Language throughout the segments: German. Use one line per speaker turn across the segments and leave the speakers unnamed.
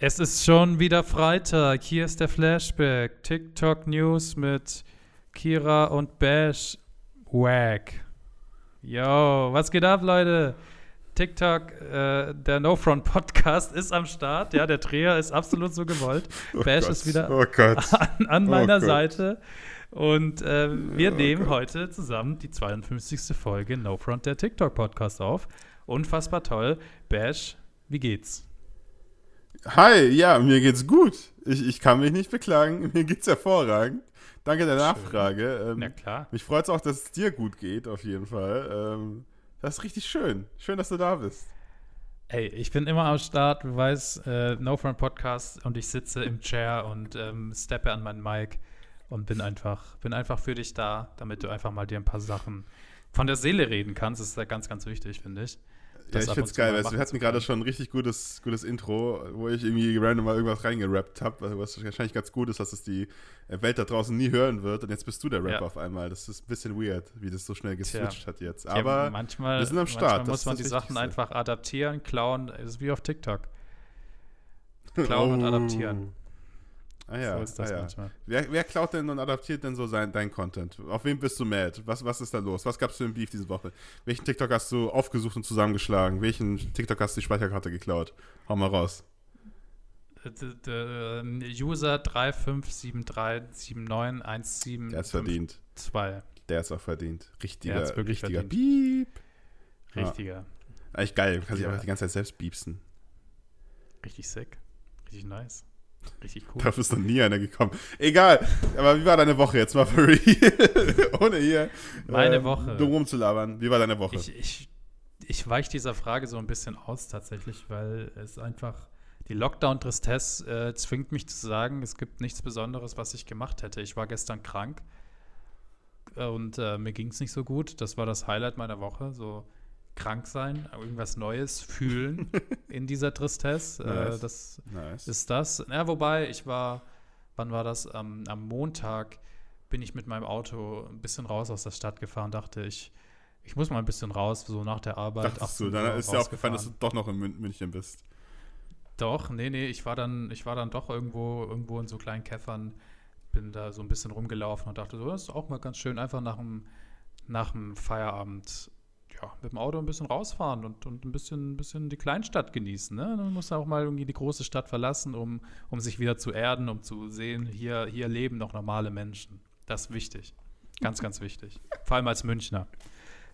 Es ist schon wieder Freitag. Hier ist der Flashback. TikTok News mit Kira und Bash. Wack. Yo, was geht ab, Leute? TikTok, äh, der No Front Podcast ist am Start. Ja, der Dreher ist absolut so gewollt. Oh Bash Gott. ist wieder
oh
an, an, meiner oh Seite. Und äh, wir oh nehmen Gott. heute zusammen die 52. Folge No Front der TikTok Podcast auf. Unfassbar toll. Bash, wie geht's?
Hi, ja, mir geht's gut. Ich, ich kann mich nicht beklagen. Mir geht's hervorragend. Danke der Nachfrage.
Ähm, Na klar.
Mich freut es auch, dass es dir gut geht, auf jeden Fall. Ähm, das ist richtig schön. Schön, dass du da bist.
Ey, ich bin immer am Start, du weißt, äh, No Front Podcast und ich sitze im Chair und ähm, steppe an meinen Mic und bin einfach, bin einfach für dich da, damit du einfach mal dir ein paar Sachen von der Seele reden kannst. Das ist ja ganz, ganz wichtig, finde ich.
Ja, ich find's geil, weil wir hatten gerade schon ein richtig gutes, gutes Intro, wo ich irgendwie random mal irgendwas reingerappt habe, was wahrscheinlich ganz gut ist, dass es die Welt da draußen nie hören wird. Und jetzt bist du der Rapper ja. auf einmal. Das ist ein bisschen weird, wie das so schnell geswitcht Tja. hat jetzt. Aber
ja, manchmal, wir sind am Start. Manchmal muss man die Sachen einfach adaptieren, klauen. Das ist wie auf TikTok. Klauen oh. und adaptieren.
Ah ja, so ist das ah ja. manchmal. Wer, wer, klaut denn und adaptiert denn so sein, dein Content? Auf wen bist du mad? Was, was ist da los? Was gab es für ein Beef diese Woche? Welchen TikTok hast du aufgesucht und zusammengeschlagen? Welchen TikTok hast du die Speicherkarte geklaut? Hau mal raus.
Ähm, User 3573791752.
Der ist verdient. Der ist auch verdient. Richtiger, richtiger verdient. Beep.
Richtiger.
Ja. Eigentlich geil, kann sich einfach die ganze Zeit selbst biepsen.
Richtig sick. Richtig nice. Richtig cool.
Dafür ist noch nie einer gekommen. Egal, aber wie war deine Woche jetzt mal für real? Ohne hier.
Meine äh, Woche.
Dumm rumzulabern. Wie war deine Woche?
Ich, ich, ich weiche dieser Frage so ein bisschen aus tatsächlich, weil es einfach. Die Lockdown-Tristesse äh, zwingt mich zu sagen, es gibt nichts Besonderes, was ich gemacht hätte. Ich war gestern krank und äh, mir ging es nicht so gut. Das war das Highlight meiner Woche. So krank sein, irgendwas Neues fühlen in dieser Tristesse. Äh, nice. Äh, das nice. ist das. Ja, wobei, ich war, wann war das? Am, am Montag bin ich mit meinem Auto ein bisschen raus aus der Stadt gefahren, dachte ich, ich muss mal ein bisschen raus, so nach der Arbeit.
Dachtest du, dann ist dir aufgefallen, dass du doch noch in München bist.
Doch, nee, nee, ich war dann, ich war dann doch irgendwo, irgendwo in so kleinen Käffern, bin da so ein bisschen rumgelaufen und dachte so, das ist auch mal ganz schön, einfach nach dem, nach dem Feierabend ja, mit dem Auto ein bisschen rausfahren und, und ein bisschen, ein bisschen die Kleinstadt genießen. Ne? Man muss auch mal irgendwie die große Stadt verlassen, um, um sich wieder zu erden, um zu sehen, hier, hier leben noch normale Menschen. Das ist wichtig. Ganz, ganz wichtig. Vor allem als Münchner.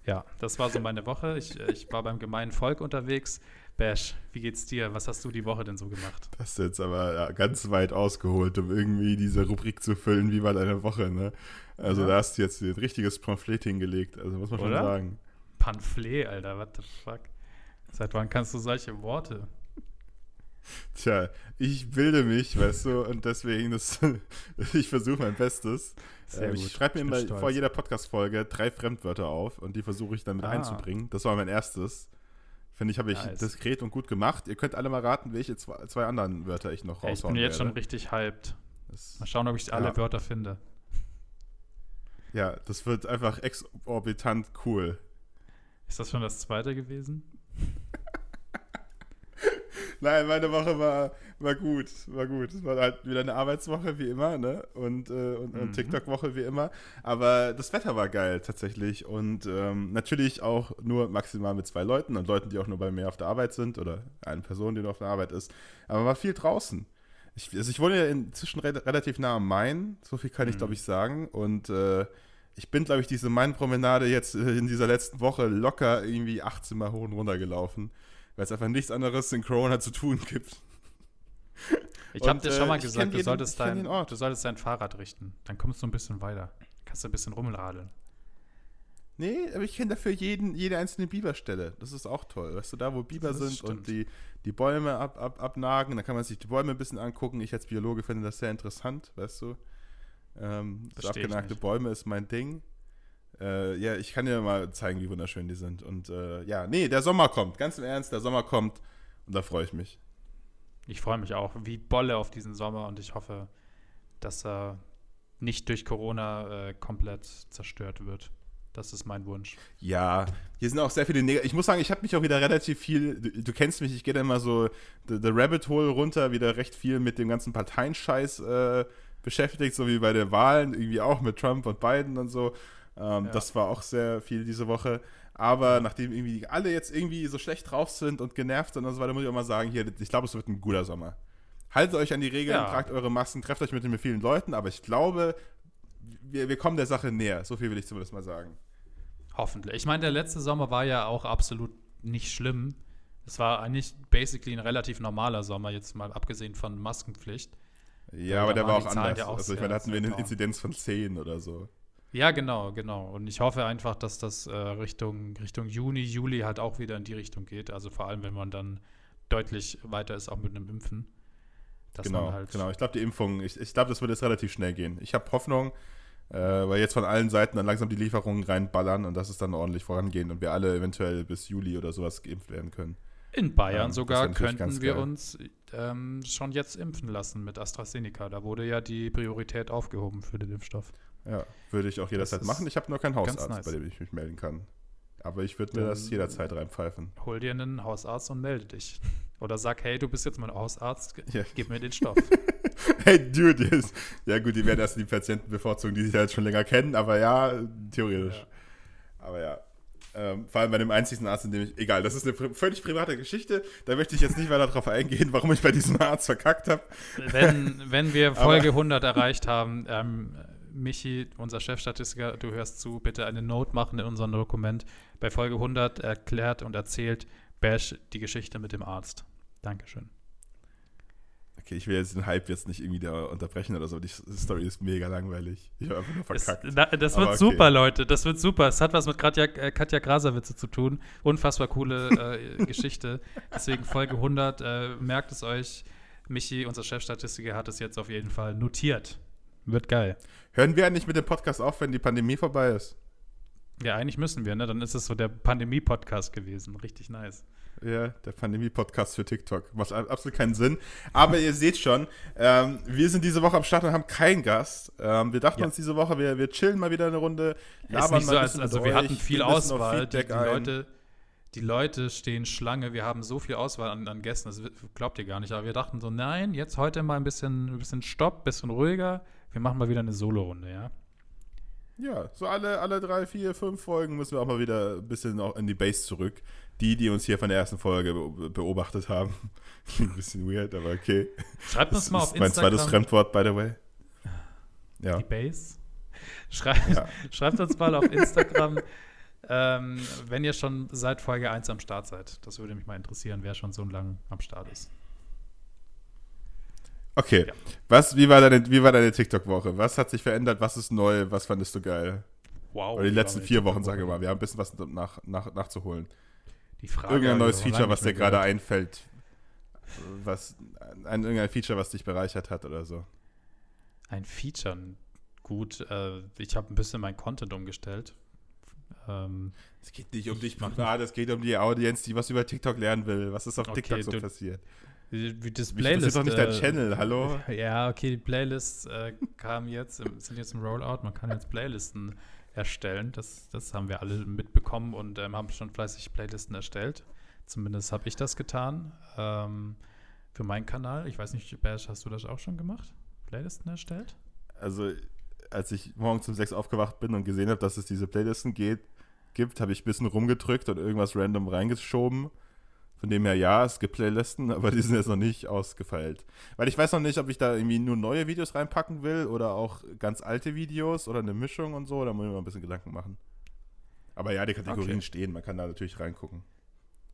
Ja, das war so meine Woche. Ich, ich war beim gemeinen Volk unterwegs. Bash, wie geht's dir? Was hast du die Woche denn so gemacht?
Das ist jetzt aber ja, ganz weit ausgeholt, um irgendwie diese Rubrik zu füllen. Wie war deine Woche, ne? Also ja. da hast du jetzt ein richtiges Pamphlet hingelegt. Also muss man Oder? schon sagen.
Pamphlet, Alter, what the fuck? Seit wann kannst du solche Worte?
Tja, ich bilde mich, weißt du, und deswegen, das, ich versuche mein Bestes. Sehr ähm, ich schreibe mir immer vor jeder Podcast-Folge drei Fremdwörter auf und die versuche ich dann mit ah. einzubringen. Das war mein erstes. Finde ich, habe ich nice. diskret und gut gemacht. Ihr könnt alle mal raten, welche zwei, zwei anderen Wörter ich noch raushauen
Ich bin jetzt werde. schon richtig hyped. Das, mal schauen, ob ich alle ja. Wörter finde.
Ja, das wird einfach exorbitant cool.
Ist das schon das zweite gewesen?
Nein, meine Woche war, war gut, war gut. Es war halt wieder eine Arbeitswoche wie immer, ne? Und, äh, und, mhm. und TikTok-Woche wie immer. Aber das Wetter war geil tatsächlich. Und ähm, natürlich auch nur maximal mit zwei Leuten und Leuten, die auch nur bei mir auf der Arbeit sind oder eine Person, die nur auf der Arbeit ist. Aber war viel draußen. Ich, also ich wohne ja inzwischen re relativ nah am Main, so viel kann ich, mhm. glaube ich, sagen. Und äh, ich bin, glaube ich, diese Main-Promenade jetzt äh, in dieser letzten Woche locker irgendwie 18 Mal hoch und runter gelaufen, weil es einfach nichts anderes in Corona zu tun gibt.
Ich habe dir schon mal äh, gesagt, du, jeden, solltest dein, du solltest dein Fahrrad richten. Dann kommst du ein bisschen weiter. Kannst du ein bisschen rumradeln.
Nee, aber ich kenne dafür jeden, jede einzelne Biberstelle. Das ist auch toll. Weißt du, da wo Biber das sind stimmt. und die, die Bäume ab, ab, abnagen, da kann man sich die Bäume ein bisschen angucken. Ich als Biologe finde das sehr interessant, weißt du. Ähm, so abgenagte Bäume ist mein Ding. Äh, ja, ich kann dir mal zeigen, wie wunderschön die sind. Und äh, ja, nee, der Sommer kommt. Ganz im Ernst, der Sommer kommt. Und da freue ich mich.
Ich freue mich auch wie Bolle auf diesen Sommer und ich hoffe, dass er nicht durch Corona äh, komplett zerstört wird. Das ist mein Wunsch.
Ja, hier sind auch sehr viele Neg Ich muss sagen, ich habe mich auch wieder relativ viel, du, du kennst mich, ich gehe da immer so the, the, Rabbit Hole runter, wieder recht viel mit dem ganzen Parteienscheiß äh, beschäftigt, so wie bei den Wahlen, irgendwie auch mit Trump und Biden und so. Ähm, ja. Das war auch sehr viel diese Woche. Aber nachdem irgendwie alle jetzt irgendwie so schlecht drauf sind und genervt sind und so weiter, muss ich auch mal sagen, hier, ich glaube, es wird ein guter Sommer. Haltet euch an die Regeln, ja. tragt eure Masken, trefft euch mit den vielen Leuten, aber ich glaube, wir, wir kommen der Sache näher. So viel will ich zumindest mal sagen.
Hoffentlich. Ich meine, der letzte Sommer war ja auch absolut nicht schlimm. Es war eigentlich basically ein relativ normaler Sommer, jetzt mal abgesehen von Maskenpflicht.
Ja, aber der war auch anders. Auch also ich meine, da hatten wir eine Inzidenz von 10 oder so.
Ja, genau, genau. Und ich hoffe einfach, dass das äh, Richtung, Richtung Juni, Juli halt auch wieder in die Richtung geht. Also vor allem, wenn man dann deutlich weiter ist, auch mit einem Impfen.
genau, halt genau. Ich glaube, die Impfung, ich, ich glaube, das wird jetzt relativ schnell gehen. Ich habe Hoffnung, äh, weil jetzt von allen Seiten dann langsam die Lieferungen reinballern und dass es dann ordentlich vorangehen und wir alle eventuell bis Juli oder sowas geimpft werden können.
In Bayern ähm, sogar könnten wir geil. uns ähm, schon jetzt impfen lassen mit AstraZeneca. Da wurde ja die Priorität aufgehoben für den Impfstoff.
Ja, würde ich auch jederzeit machen. Ich habe nur keinen Hausarzt, nice. bei dem ich mich melden kann. Aber ich würde mir das jederzeit reinpfeifen.
Hol dir einen Hausarzt und melde dich. Oder sag, hey, du bist jetzt mein Hausarzt, ja. gib mir den Stoff.
hey, dude, yes. ja gut, die werden erst die Patienten bevorzugen, die sich ja jetzt schon länger kennen, aber ja, theoretisch. Ja. Aber ja. Ähm, vor allem bei dem einzigen Arzt, in dem ich. Egal, das ist eine völlig private Geschichte. Da möchte ich jetzt nicht weiter darauf eingehen, warum ich bei diesem Arzt verkackt habe.
Wenn, wenn wir Folge 100 erreicht haben, ähm, Michi, unser Chefstatistiker, du hörst zu, bitte eine Note machen in unserem Dokument. Bei Folge 100 erklärt und erzählt Bash die Geschichte mit dem Arzt. Dankeschön.
Okay, ich will jetzt den Hype jetzt nicht irgendwie da unterbrechen oder so. Die Story ist mega langweilig. Ich habe einfach nur verkackt.
Es, na, das wird okay. super, Leute. Das wird super. Es hat was mit Katja, äh, Katja Grasawitze zu tun. Unfassbar coole äh, Geschichte. Deswegen Folge 100. Äh, merkt es euch. Michi, unser Chefstatistiker, hat es jetzt auf jeden Fall notiert. Wird geil.
Hören wir eigentlich mit dem Podcast auf, wenn die Pandemie vorbei ist?
Ja, eigentlich müssen wir, ne? Dann ist es so der Pandemie-Podcast gewesen. Richtig nice.
Ja, der Pandemie-Podcast für TikTok. Macht absolut keinen Sinn. Aber ihr seht schon, ähm, wir sind diese Woche am Start und haben keinen Gast. Ähm, wir dachten ja. uns diese Woche, wir, wir chillen mal wieder eine Runde.
Labern ist nicht so, als, also wir hatten viel Auswahl. Die, die, Leute, die Leute stehen Schlange. Wir haben so viel Auswahl an, an Gästen, das glaubt ihr gar nicht. Aber wir dachten so, nein, jetzt heute mal ein bisschen, ein bisschen Stopp, ein bisschen ruhiger wir machen mal wieder eine Solo-Runde, ja?
Ja, so alle, alle drei, vier, fünf Folgen müssen wir auch mal wieder ein bisschen auch in die Base zurück. Die, die uns hier von der ersten Folge beobachtet haben. ein bisschen weird, aber okay.
Schreibt uns das mal auf
Instagram. Mein zweites Fremdwort, by the way.
Ja. Die Base. Schreibt, ja. schreibt uns mal auf Instagram, ähm, wenn ihr schon seit Folge 1 am Start seid. Das würde mich mal interessieren, wer schon so lange am Start ist.
Okay. Ja. Was, wie war deine, deine TikTok-Woche? Was hat sich verändert? Was ist neu? Was fandest du geil? Wow. Oder die letzten vier Wochen, sage ich mal. Wir haben ein bisschen was nach, nach, nachzuholen. Die Frage, Irgendein neues Feature, was dir gerade einfällt. Was, ein, irgendein Feature, was dich bereichert hat oder so.
Ein Feature? Gut, äh, ich habe ein bisschen mein Content umgestellt.
Ähm, es geht nicht um dich privat, es geht um die Audienz, die was über TikTok lernen will. Was ist auf okay, TikTok so du, passiert?
Wie das Playlist. Das
ist doch nicht dein äh, Channel, hallo?
Ja, okay, die Playlists äh, kamen jetzt, sind jetzt im Rollout. Man kann jetzt Playlisten erstellen. Das, das haben wir alle mitbekommen und ähm, haben schon fleißig Playlisten erstellt. Zumindest habe ich das getan. Ähm, für meinen Kanal. Ich weiß nicht, Bash, hast du das auch schon gemacht? Playlisten erstellt?
Also, als ich morgens um sechs aufgewacht bin und gesehen habe, dass es diese Playlisten geht, gibt, habe ich ein bisschen rumgedrückt und irgendwas random reingeschoben von dem her, ja, es gibt Playlisten, aber die sind jetzt noch nicht ausgefeilt. Weil ich weiß noch nicht, ob ich da irgendwie nur neue Videos reinpacken will oder auch ganz alte Videos oder eine Mischung und so. Da muss ich mir mal ein bisschen Gedanken machen. Aber ja, die Kategorien okay. stehen, man kann da natürlich reingucken.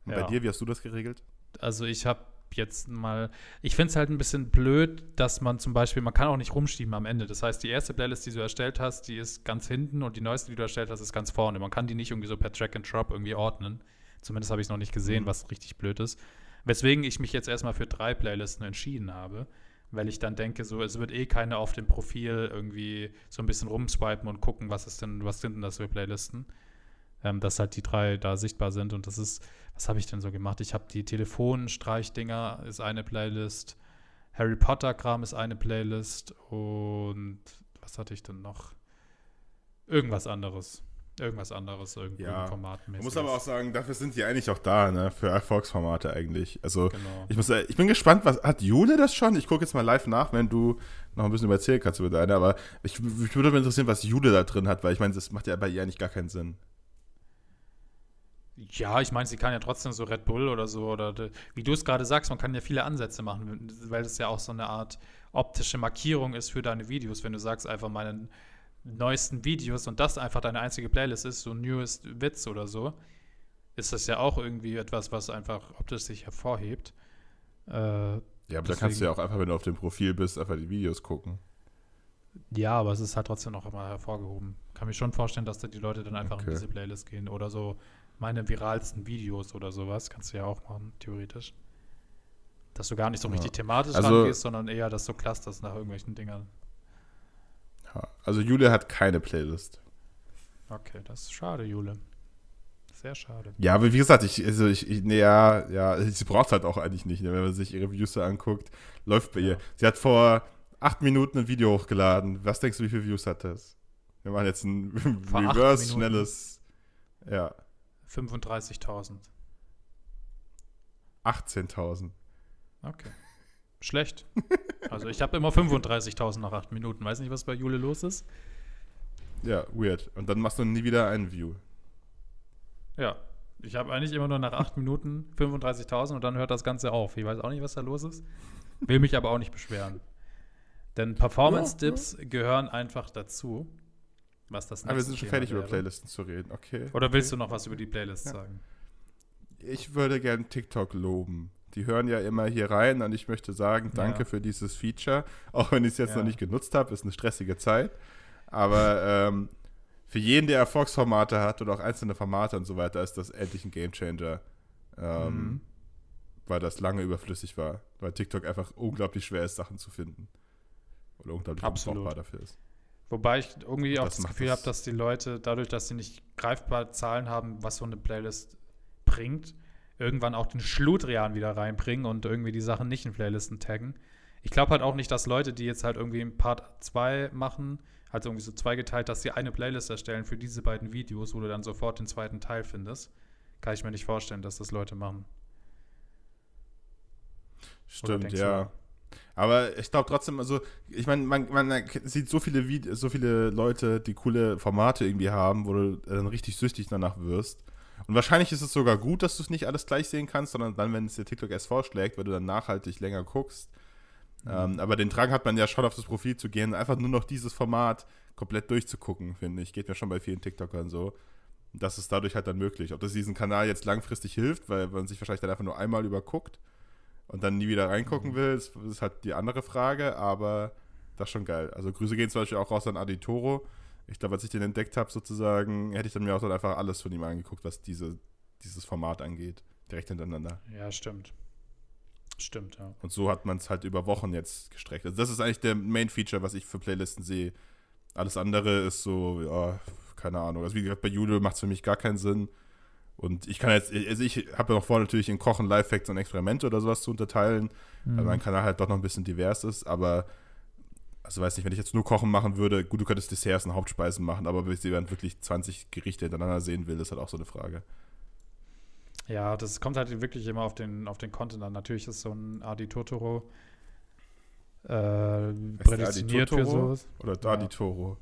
Und ja. bei dir, wie hast du das geregelt?
Also ich habe jetzt mal, ich finde es halt ein bisschen blöd, dass man zum Beispiel, man kann auch nicht rumschieben am Ende. Das heißt, die erste Playlist, die du erstellt hast, die ist ganz hinten und die neueste, die du erstellt hast, ist ganz vorne. Man kann die nicht irgendwie so per Track and Drop irgendwie ordnen. Zumindest habe ich es noch nicht gesehen, mhm. was richtig blöd ist. Weswegen ich mich jetzt erstmal für drei Playlisten entschieden habe, weil ich dann denke, so, es wird eh keiner auf dem Profil irgendwie so ein bisschen rumswipen und gucken, was ist denn, was sind denn das für Playlisten. Ähm, dass halt die drei da sichtbar sind und das ist, was habe ich denn so gemacht? Ich habe die Telefonstreichdinger ist eine Playlist, Harry Potter Kram ist eine Playlist und was hatte ich denn noch? Irgendwas anderes Irgendwas anderes, irgendwo
Ja.
Format.
Man muss aber auch sagen, dafür sind die eigentlich auch da, ne? Für Erfolgsformate eigentlich. Also
Genau.
ich muss, äh, ich bin gespannt, was hat Jule das schon? Ich gucke jetzt mal live nach, wenn du noch ein bisschen überzählen kannst über deine, aber ich, ich würde mich interessieren, was Jule da drin hat, weil ich meine, das macht ja bei ihr eigentlich gar keinen Sinn.
Ja, ich meine, sie kann ja trotzdem so Red Bull oder so, oder de- wie du es gerade sagst, man kann ja viele Ansätze machen, weil das ja auch so eine Art optische Markierung ist für deine Videos. Wenn du sagst, einfach meine neuesten Videos und das einfach deine einzige Playlist ist, so Newest Witz oder so, ist das ja auch irgendwie etwas, was einfach optisch sich hervorhebt. Äh,
Ja, aber da kannst du ja auch einfach, wenn du auf dem Profil bist, einfach die Videos gucken.
ja, aber es ist halt trotzdem noch immer hervorgehoben. Kann mir schon vorstellen, dass da die Leute dann einfach
Okay.
in diese Playlist gehen oder so meine viralsten Videos oder sowas. Kannst du ja auch machen, theoretisch. Dass du gar nicht so
Ja.
richtig thematisch
Also-
rangehst, sondern eher, dass du clusterst nach irgendwelchen Dingern.
Also Jule hat keine Playlist.
Okay, das ist schade, Jule. Sehr schade.
Ja, aber wie gesagt, ich, also ich, ich nee, ja, ja, sie braucht halt auch eigentlich nicht, ne? wenn man sich ihre Views anguckt, läuft bei
Ja.
ihr. Sie hat vor acht Minuten ein Video hochgeladen. Was denkst du, wie viele Views hat das? Wir machen jetzt ein
Vor
reverse, schnelles, ja,
35.000.
18.000.
Okay. Schlecht. Also ich habe immer 35.000 nach 8 Minuten. Weiß nicht, was bei Jule los ist.
Ja, weird. Und dann machst du nie wieder ein View.
Ja. Ich habe eigentlich immer nur nach 8 Minuten 35.000 und dann hört das Ganze auf. Ich weiß auch nicht, was da los ist. Will mich aber auch nicht beschweren. Denn Performance-Dips gehören einfach dazu. Was das
Aber wir sind schon fertig über
wäre.
Playlisten zu reden, okay.
Oder willst du noch was über die Playlist
Ja.
sagen?
Ich würde gern TikTok loben. Die hören ja immer hier rein und ich möchte sagen, danke
Ja.
für dieses Feature. Auch wenn ich es jetzt
Ja.
noch nicht genutzt habe, ist eine stressige Zeit. Aber ähm, für jeden, der Erfolgsformate hat oder auch einzelne Formate und so weiter, ist das endlich ein Gamechanger. Ähm,
Mhm.
Weil das lange überflüssig war. Weil TikTok einfach unglaublich schwer ist, Sachen zu finden. Oder unglaublich
Absolut.
unbrauchbar dafür ist.
Wobei ich irgendwie auch
Das
das Gefühl habe, dass die Leute, dadurch, dass sie nicht greifbar Zahlen haben, was so eine Playlist bringt, irgendwann auch den Schludrian wieder reinbringen und irgendwie die Sachen nicht in Playlisten taggen. Ich glaube halt auch nicht, dass Leute, die jetzt halt irgendwie im Part 2 machen, halt irgendwie so zweigeteilt, dass sie eine Playlist erstellen für diese beiden Videos, wo du dann sofort den zweiten Teil findest. Kann ich mir nicht vorstellen, dass das Leute machen.
Stimmt, ja. Aber ich glaube trotzdem, also, ich meine, man, man sieht so viele, Vide so viele Leute, die coole Formate irgendwie haben, wo du dann richtig süchtig danach wirst. Und wahrscheinlich ist es sogar gut, dass du es nicht alles gleich sehen kannst, sondern dann, wenn es dir TikTok erst vorschlägt, weil du dann nachhaltig länger guckst. Ähm, aber den Drang hat man ja schon auf das Profil zu gehen, einfach nur noch dieses Format komplett durchzugucken, finde ich. Geht mir schon bei vielen TikTokern so. Das ist dadurch halt dann möglich. Ob das diesen Kanal jetzt langfristig hilft, weil man sich wahrscheinlich dann einfach nur einmal überguckt und dann nie wieder reingucken will, ist, ist halt die andere Frage, aber das ist schon geil. Also Grüße gehen zum Beispiel auch raus an Aditoro. Ich glaube, als ich den entdeckt habe, sozusagen, hätte ich dann mir auch dann einfach alles von ihm angeguckt, was diese, dieses Format angeht. Direkt hintereinander.
Ja, stimmt. Stimmt, ja.
Und so hat man es halt über Wochen jetzt gestreckt. Also das ist eigentlich der Main-Feature, was ich für Playlisten sehe. Alles andere ist so, ja, keine Ahnung. Also wie gesagt, bei Judo macht es für mich gar keinen Sinn. Und ich kann jetzt, also ich habe ja noch vor, natürlich in Kochen, Lifehacks und Experimente oder sowas zu unterteilen, weil mein Kanal halt doch noch ein bisschen divers ist, aber also weiß nicht, wenn ich jetzt nur Kochen machen würde, gut, du könntest Desserts und Hauptspeisen machen, aber bis jemand wirklich 20 Gerichte hintereinander sehen will, ist halt auch so eine Frage.
Ja, das kommt halt wirklich immer auf den, auf den Content an. Natürlich ist so ein Adi Totoro äh, prädestiniert für
Adi
sowas.
Oder Dadi Toro.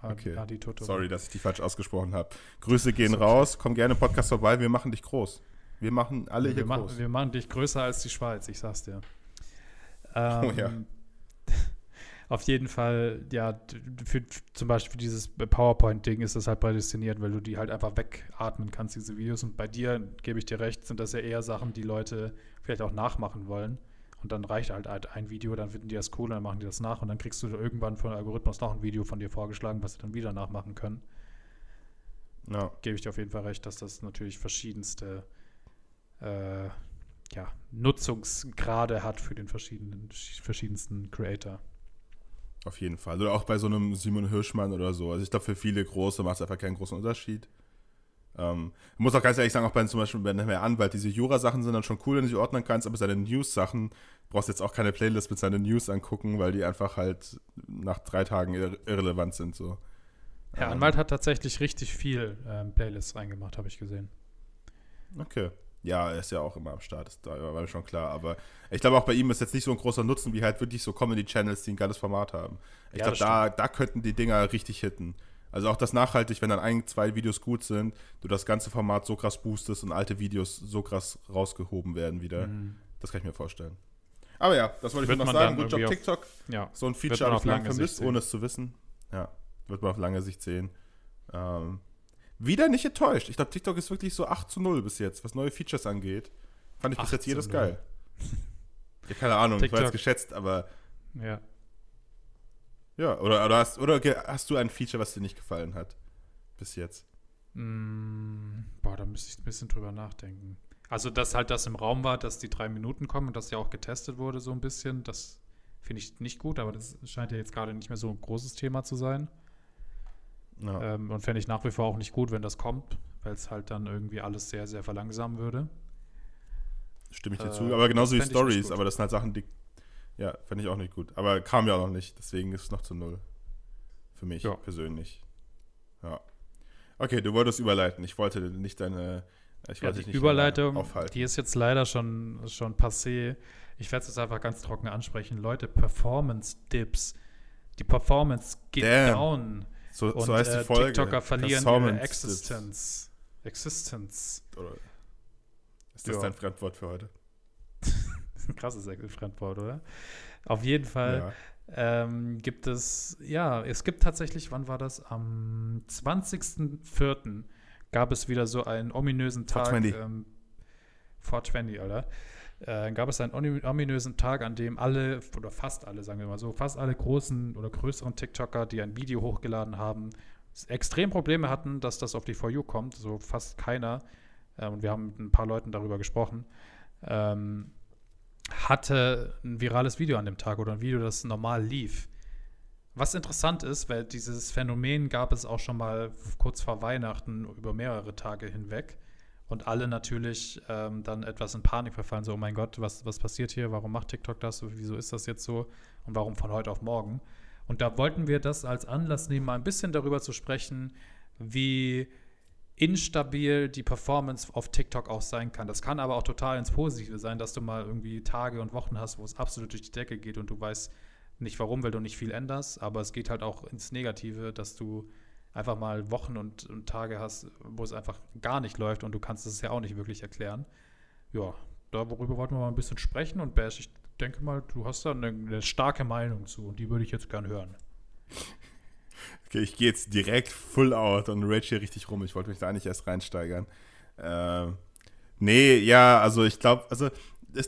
Adi,
Okay.
Adi Totoro.
Sorry, dass ich die falsch ausgesprochen habe. Grüße gehen
okay.
raus, komm gerne im Podcast vorbei, wir machen dich groß. Wir machen alle hier
wir,
groß.
machen, wir machen dich größer als die Schweiz, ich sag's dir.
Oh
Ähm,
ja.
Auf jeden Fall, ja, für, zum Beispiel für dieses PowerPoint-Ding ist das halt prädestiniert, weil du die halt einfach wegatmen kannst, diese Videos. Und bei dir, gebe ich dir recht, sind das ja eher Sachen, die Leute vielleicht auch nachmachen wollen. Und dann reicht halt, halt ein Video, dann finden die das cool, dann machen die das nach und dann kriegst du irgendwann von Algorithmus noch ein Video von dir vorgeschlagen, was sie dann wieder nachmachen können.
ja.
Gebe ich dir auf jeden Fall recht, dass das natürlich verschiedenste äh, ja, Nutzungsgrade hat für den verschiedenen, verschiedensten Creator.
Auf jeden Fall. Oder auch bei so einem Simon Hirschmann oder so. Also ich glaube, für viele Große macht es einfach keinen großen Unterschied. Ähm, ich muss auch ganz ehrlich sagen, auch bei zum Beispiel bei einem Anwalt, diese Jura-Sachen sind dann schon cool, wenn du sie ordnen kannst, aber seine News-Sachen brauchst du jetzt auch keine Playlist mit seinen News angucken, weil die einfach halt nach drei Tagen irre irrelevant sind. So.
Herr ähm, Anwalt hat tatsächlich richtig viel ähm, Playlists reingemacht, habe ich gesehen.
Okay. Ja, er ist ja auch immer am Start, ist da war mir schon klar. Aber ich glaube auch bei ihm ist jetzt nicht so ein großer Nutzen wie halt wirklich so Comedy-Channels, die ein geiles Format haben. Ich ja, glaube, da, da könnten die Dinger richtig hitten. Also auch das nachhaltig, wenn dann ein, zwei Videos gut sind, du das ganze Format so krass boostest und alte Videos so krass rausgehoben werden wieder. Mhm. Das kann ich mir vorstellen. Aber ja, das wollte ich noch sagen. Gut Job TikTok. Ja, so ein Feature habe ich lange vermisst, ohne es zu wissen. Ja, wird man auf lange Sicht sehen. Ähm, wieder nicht enttäuscht. Ich glaube, TikTok ist wirklich so 8 zu 0 bis jetzt, was neue Features angeht. Fand ich bis jetzt jedes geil. ja, keine Ahnung, TikTok. ich war jetzt geschätzt, aber.
Ja.
Ja, oder, oder, hast, oder hast du ein Feature, was dir nicht gefallen hat? Bis jetzt?
Mm, boah, da müsste ich ein bisschen drüber nachdenken. Also, dass halt das im Raum war, dass die drei Minuten kommen und das ja auch getestet wurde, so ein bisschen, das finde ich nicht gut, aber das scheint ja jetzt gerade nicht mehr so ein großes Thema zu sein. Ja. Ähm, und fände ich nach wie vor auch nicht gut, wenn das kommt, weil es halt dann irgendwie alles sehr, sehr verlangsamen würde.
Stimme ich dir äh, zu. Aber genauso wie Stories, aber das sind halt Sachen, die. Ja, fände ich auch nicht gut. Aber kam ja auch noch nicht, deswegen ist es noch zu null. Für mich ja. persönlich. Ja. Okay, du wolltest überleiten. Ich wollte nicht deine. Ich
wollte ja, die nicht Überleitung, aufhalten. die ist jetzt leider schon, schon passé. Ich werde es jetzt einfach ganz trocken ansprechen. Leute, Performance-Dips. Die Performance geht Damn. down.
So, und, so heißt die äh, Folge.
TikToker verlieren ihre Existenz. Existenz. Oder
ist das ja. dein Fremdwort für heute?
das ist ein krasses Fremdwort, oder? Auf jeden Fall ja. ähm, gibt es, ja, es gibt tatsächlich, wann war das? Am 20.04. gab es wieder so einen ominösen Tag. 420. Ähm, 420, Alter äh, gab es einen ominösen Tag, an dem alle, oder fast alle, sagen wir mal so, fast alle großen oder größeren TikToker, die ein Video hochgeladen haben, extrem Probleme hatten, dass das auf die For You kommt. So fast keiner. Äh, und wir haben mit ein paar Leuten darüber gesprochen. Ähm, hatte ein virales Video an dem Tag oder ein Video, das normal lief. Was interessant ist, weil dieses Phänomen gab es auch schon mal kurz vor Weihnachten über mehrere Tage hinweg und alle natürlich ähm, dann etwas in Panik verfallen, so, oh mein Gott, was, was passiert hier, warum macht TikTok das, wieso ist das jetzt so und warum von heute auf morgen. Und da wollten wir das als Anlass nehmen, mal ein bisschen darüber zu sprechen, wie instabil die Performance auf TikTok auch sein kann. Das kann aber auch total ins Positive sein, dass du mal irgendwie Tage und Wochen hast, wo es absolut durch die Decke geht und du weißt nicht warum, weil du nicht viel änderst, aber es geht halt auch ins Negative, dass du einfach mal Wochen und, und, Tage hast, wo es einfach gar nicht läuft und du kannst es ja auch nicht wirklich erklären. Ja, darüber wollten wir mal ein bisschen sprechen und Bash, ich denke mal, du hast da eine, eine starke Meinung zu und die würde ich jetzt gern hören.
Okay, ich gehe jetzt direkt full out und rage hier richtig rum. Ich wollte mich da nicht erst reinsteigern. Ähm, nee, ja, also ich glaube, also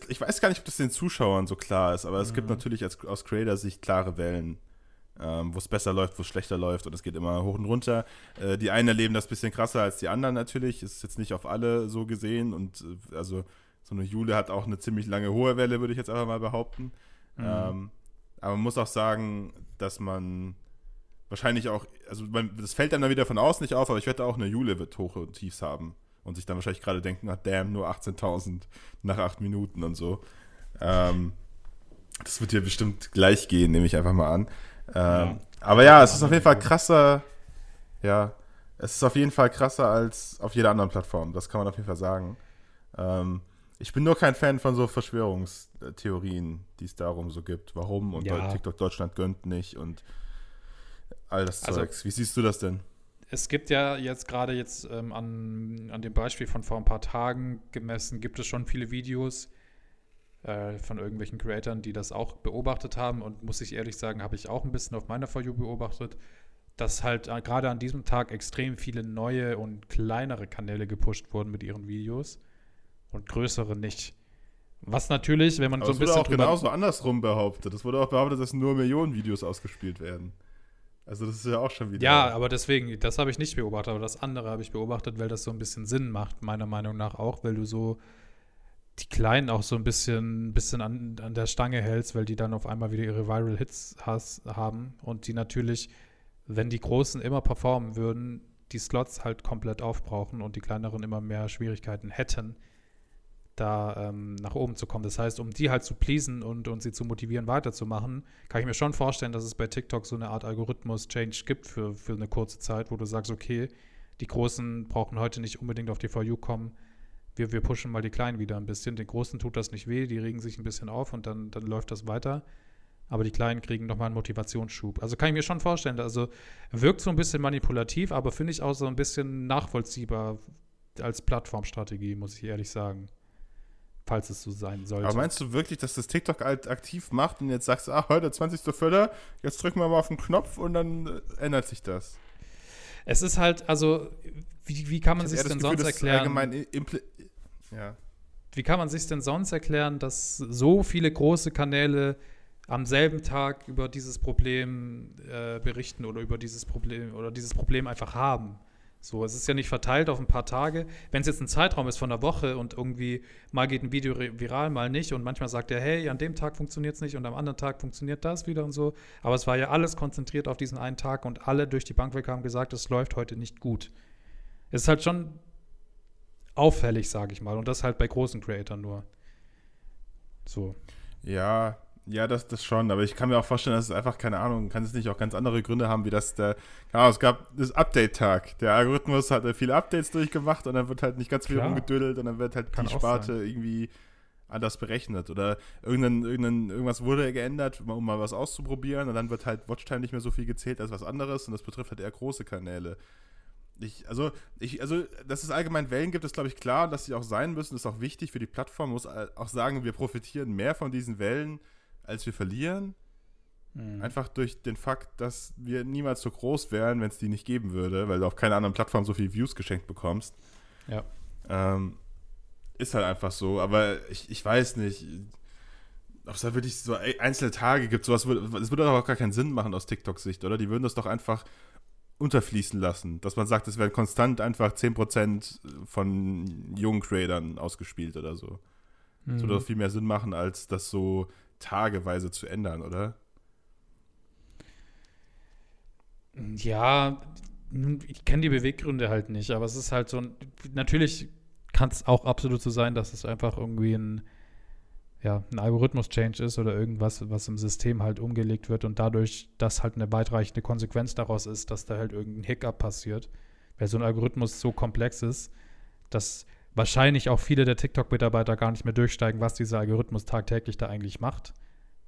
ich weiß gar nicht, ob das den Zuschauern so klar ist, aber es gibt mhm. natürlich als, aus Creator-Sicht klare Wellen ähm, wo es besser läuft, wo es schlechter läuft und es geht immer hoch und runter. Äh, die einen erleben das ein bisschen krasser als die anderen natürlich, ist jetzt nicht auf alle so gesehen und äh, also so eine Jule hat auch eine ziemlich lange hohe Welle, würde ich jetzt einfach mal behaupten. Mhm. Ähm, aber man muss auch sagen, dass man wahrscheinlich auch, also man, das fällt dann wieder von außen nicht auf, aber ich wette auch, eine Jule wird Hoch und Tiefs haben und sich dann wahrscheinlich gerade denken, ah, damn, nur 18.000 nach acht Minuten und so. Ähm, das wird hier bestimmt gleich gehen, nehme ich einfach mal an. Ähm, ja. Aber ja, es ist auf jeden Fall krasser. Ja, es ist auf jeden Fall krasser als auf jeder anderen Plattform. Das kann man auf jeden Fall sagen. Ähm, ich bin nur kein Fan von so Verschwörungstheorien, die es darum so gibt. Warum und ja. TikTok Deutschland gönnt nicht und all das also, Zeugs. Wie siehst du das denn?
Es gibt ja jetzt gerade jetzt ähm, an, an dem Beispiel von vor ein paar Tagen gemessen, gibt es schon viele Videos, äh, von irgendwelchen Creatoren, die das auch beobachtet haben. Und muss ich ehrlich sagen, habe ich auch ein bisschen auf meiner For You beobachtet, dass halt äh, gerade an diesem Tag extrem viele neue und kleinere Kanäle gepusht wurden mit ihren Videos und größere nicht. Was natürlich, wenn man
Aber
so ein bisschen.
Das wurde auch genauso andersrum behauptet. Es wurde auch behauptet, dass nur Millionen Videos ausgespielt werden. Also das ist ja auch schon wieder.
Ja, aber deswegen, das habe ich nicht beobachtet, aber das andere habe ich beobachtet, weil das so ein bisschen Sinn macht, meiner Meinung nach auch, weil du so die Kleinen auch so ein bisschen, bisschen an, an der Stange hältst, weil die dann auf einmal wieder ihre Viral Hits has, haben und die natürlich, wenn die Großen immer performen würden, die Slots halt komplett aufbrauchen und die kleineren immer mehr Schwierigkeiten hätten, da ähm, nach oben zu kommen. Das heißt, um die halt zu pleasen und, und sie zu motivieren, weiterzumachen, kann ich mir schon vorstellen, dass es bei TikTok so eine Art Algorithmus-Change gibt für, für eine kurze Zeit, wo du sagst, okay, die Großen brauchen heute nicht unbedingt auf die You kommen. Wir, wir pushen mal die Kleinen wieder ein bisschen. Den Großen tut das nicht weh, die regen sich ein bisschen auf und dann, dann läuft das weiter. Aber die Kleinen kriegen nochmal einen Motivationsschub. Also kann ich mir schon vorstellen, also wirkt so ein bisschen manipulativ, aber finde ich auch so ein bisschen nachvollziehbar als Plattformstrategie, muss ich ehrlich sagen falls es so sein sollte.
Aber meinst du wirklich, dass das TikTok halt aktiv macht und jetzt sagst, ah, heute 20. Förder, jetzt drücken wir mal auf den Knopf und dann äh, ändert sich das?
Es ist halt, also, wie, wie kann man sich denn Gefühl, sonst erklären? Ja. Wie kann man sich denn sonst erklären, dass so viele große Kanäle am selben Tag über dieses Problem äh, berichten oder über dieses Problem oder dieses Problem einfach haben? So, es ist ja nicht verteilt auf ein paar Tage. Wenn es jetzt ein Zeitraum ist von einer Woche und irgendwie mal geht ein Video viral, mal nicht und manchmal sagt er, hey, an dem Tag funktioniert es nicht und am anderen Tag funktioniert das wieder und so. Aber es war ja alles konzentriert auf diesen einen Tag und alle durch die Bank weg haben gesagt, es läuft heute nicht gut. Es ist halt schon auffällig, sage ich mal. Und das halt bei großen Creatoren nur. So.
Ja, ja, das, das schon, aber ich kann mir auch vorstellen, dass es einfach, keine Ahnung, kann es nicht auch ganz andere Gründe haben, wie das der, Ahnung, es gab das Update-Tag. Der Algorithmus hat viele Updates durchgemacht und dann wird halt nicht ganz viel Klar. rumgedödelt und dann wird halt kann die Sparte irgendwie anders berechnet oder irgendein, irgendein, irgendwas wurde geändert, um mal was auszuprobieren und dann wird halt Watchtime nicht mehr so viel gezählt als was anderes und das betrifft halt eher große Kanäle. Ich, also, ich, also, dass es allgemein Wellen gibt, ist, glaube ich, klar, dass sie auch sein müssen, ist auch wichtig für die Plattform. Muss auch sagen, wir profitieren mehr von diesen Wellen, als wir verlieren. Mhm. Einfach durch den Fakt, dass wir niemals so groß wären, wenn es die nicht geben würde, weil du auf keiner anderen Plattform so viele Views geschenkt bekommst.
Ja.
Ähm, ist halt einfach so, aber ich, ich weiß nicht, ob es da wirklich so einzelne Tage gibt. Sowas würde, es würde doch auch gar keinen Sinn machen aus TikTok-Sicht, oder? Die würden das doch einfach unterfließen lassen. Dass man sagt, es werden konstant einfach 10% von jungen Creatern ausgespielt oder so. Mhm. Das würde doch viel mehr Sinn machen, als das so tageweise zu ändern, oder?
Ja, ich kenne die Beweggründe halt nicht, aber es ist halt so, natürlich kann es auch absolut so sein, dass es einfach irgendwie ein, ja, ein Algorithmus-Change ist oder irgendwas, was im System halt umgelegt wird und dadurch, dass halt eine weitreichende Konsequenz daraus ist, dass da halt irgendein Hiccup passiert, weil so ein Algorithmus so komplex ist, dass wahrscheinlich auch viele der TikTok-Mitarbeiter gar nicht mehr durchsteigen, was dieser Algorithmus tagtäglich da eigentlich macht.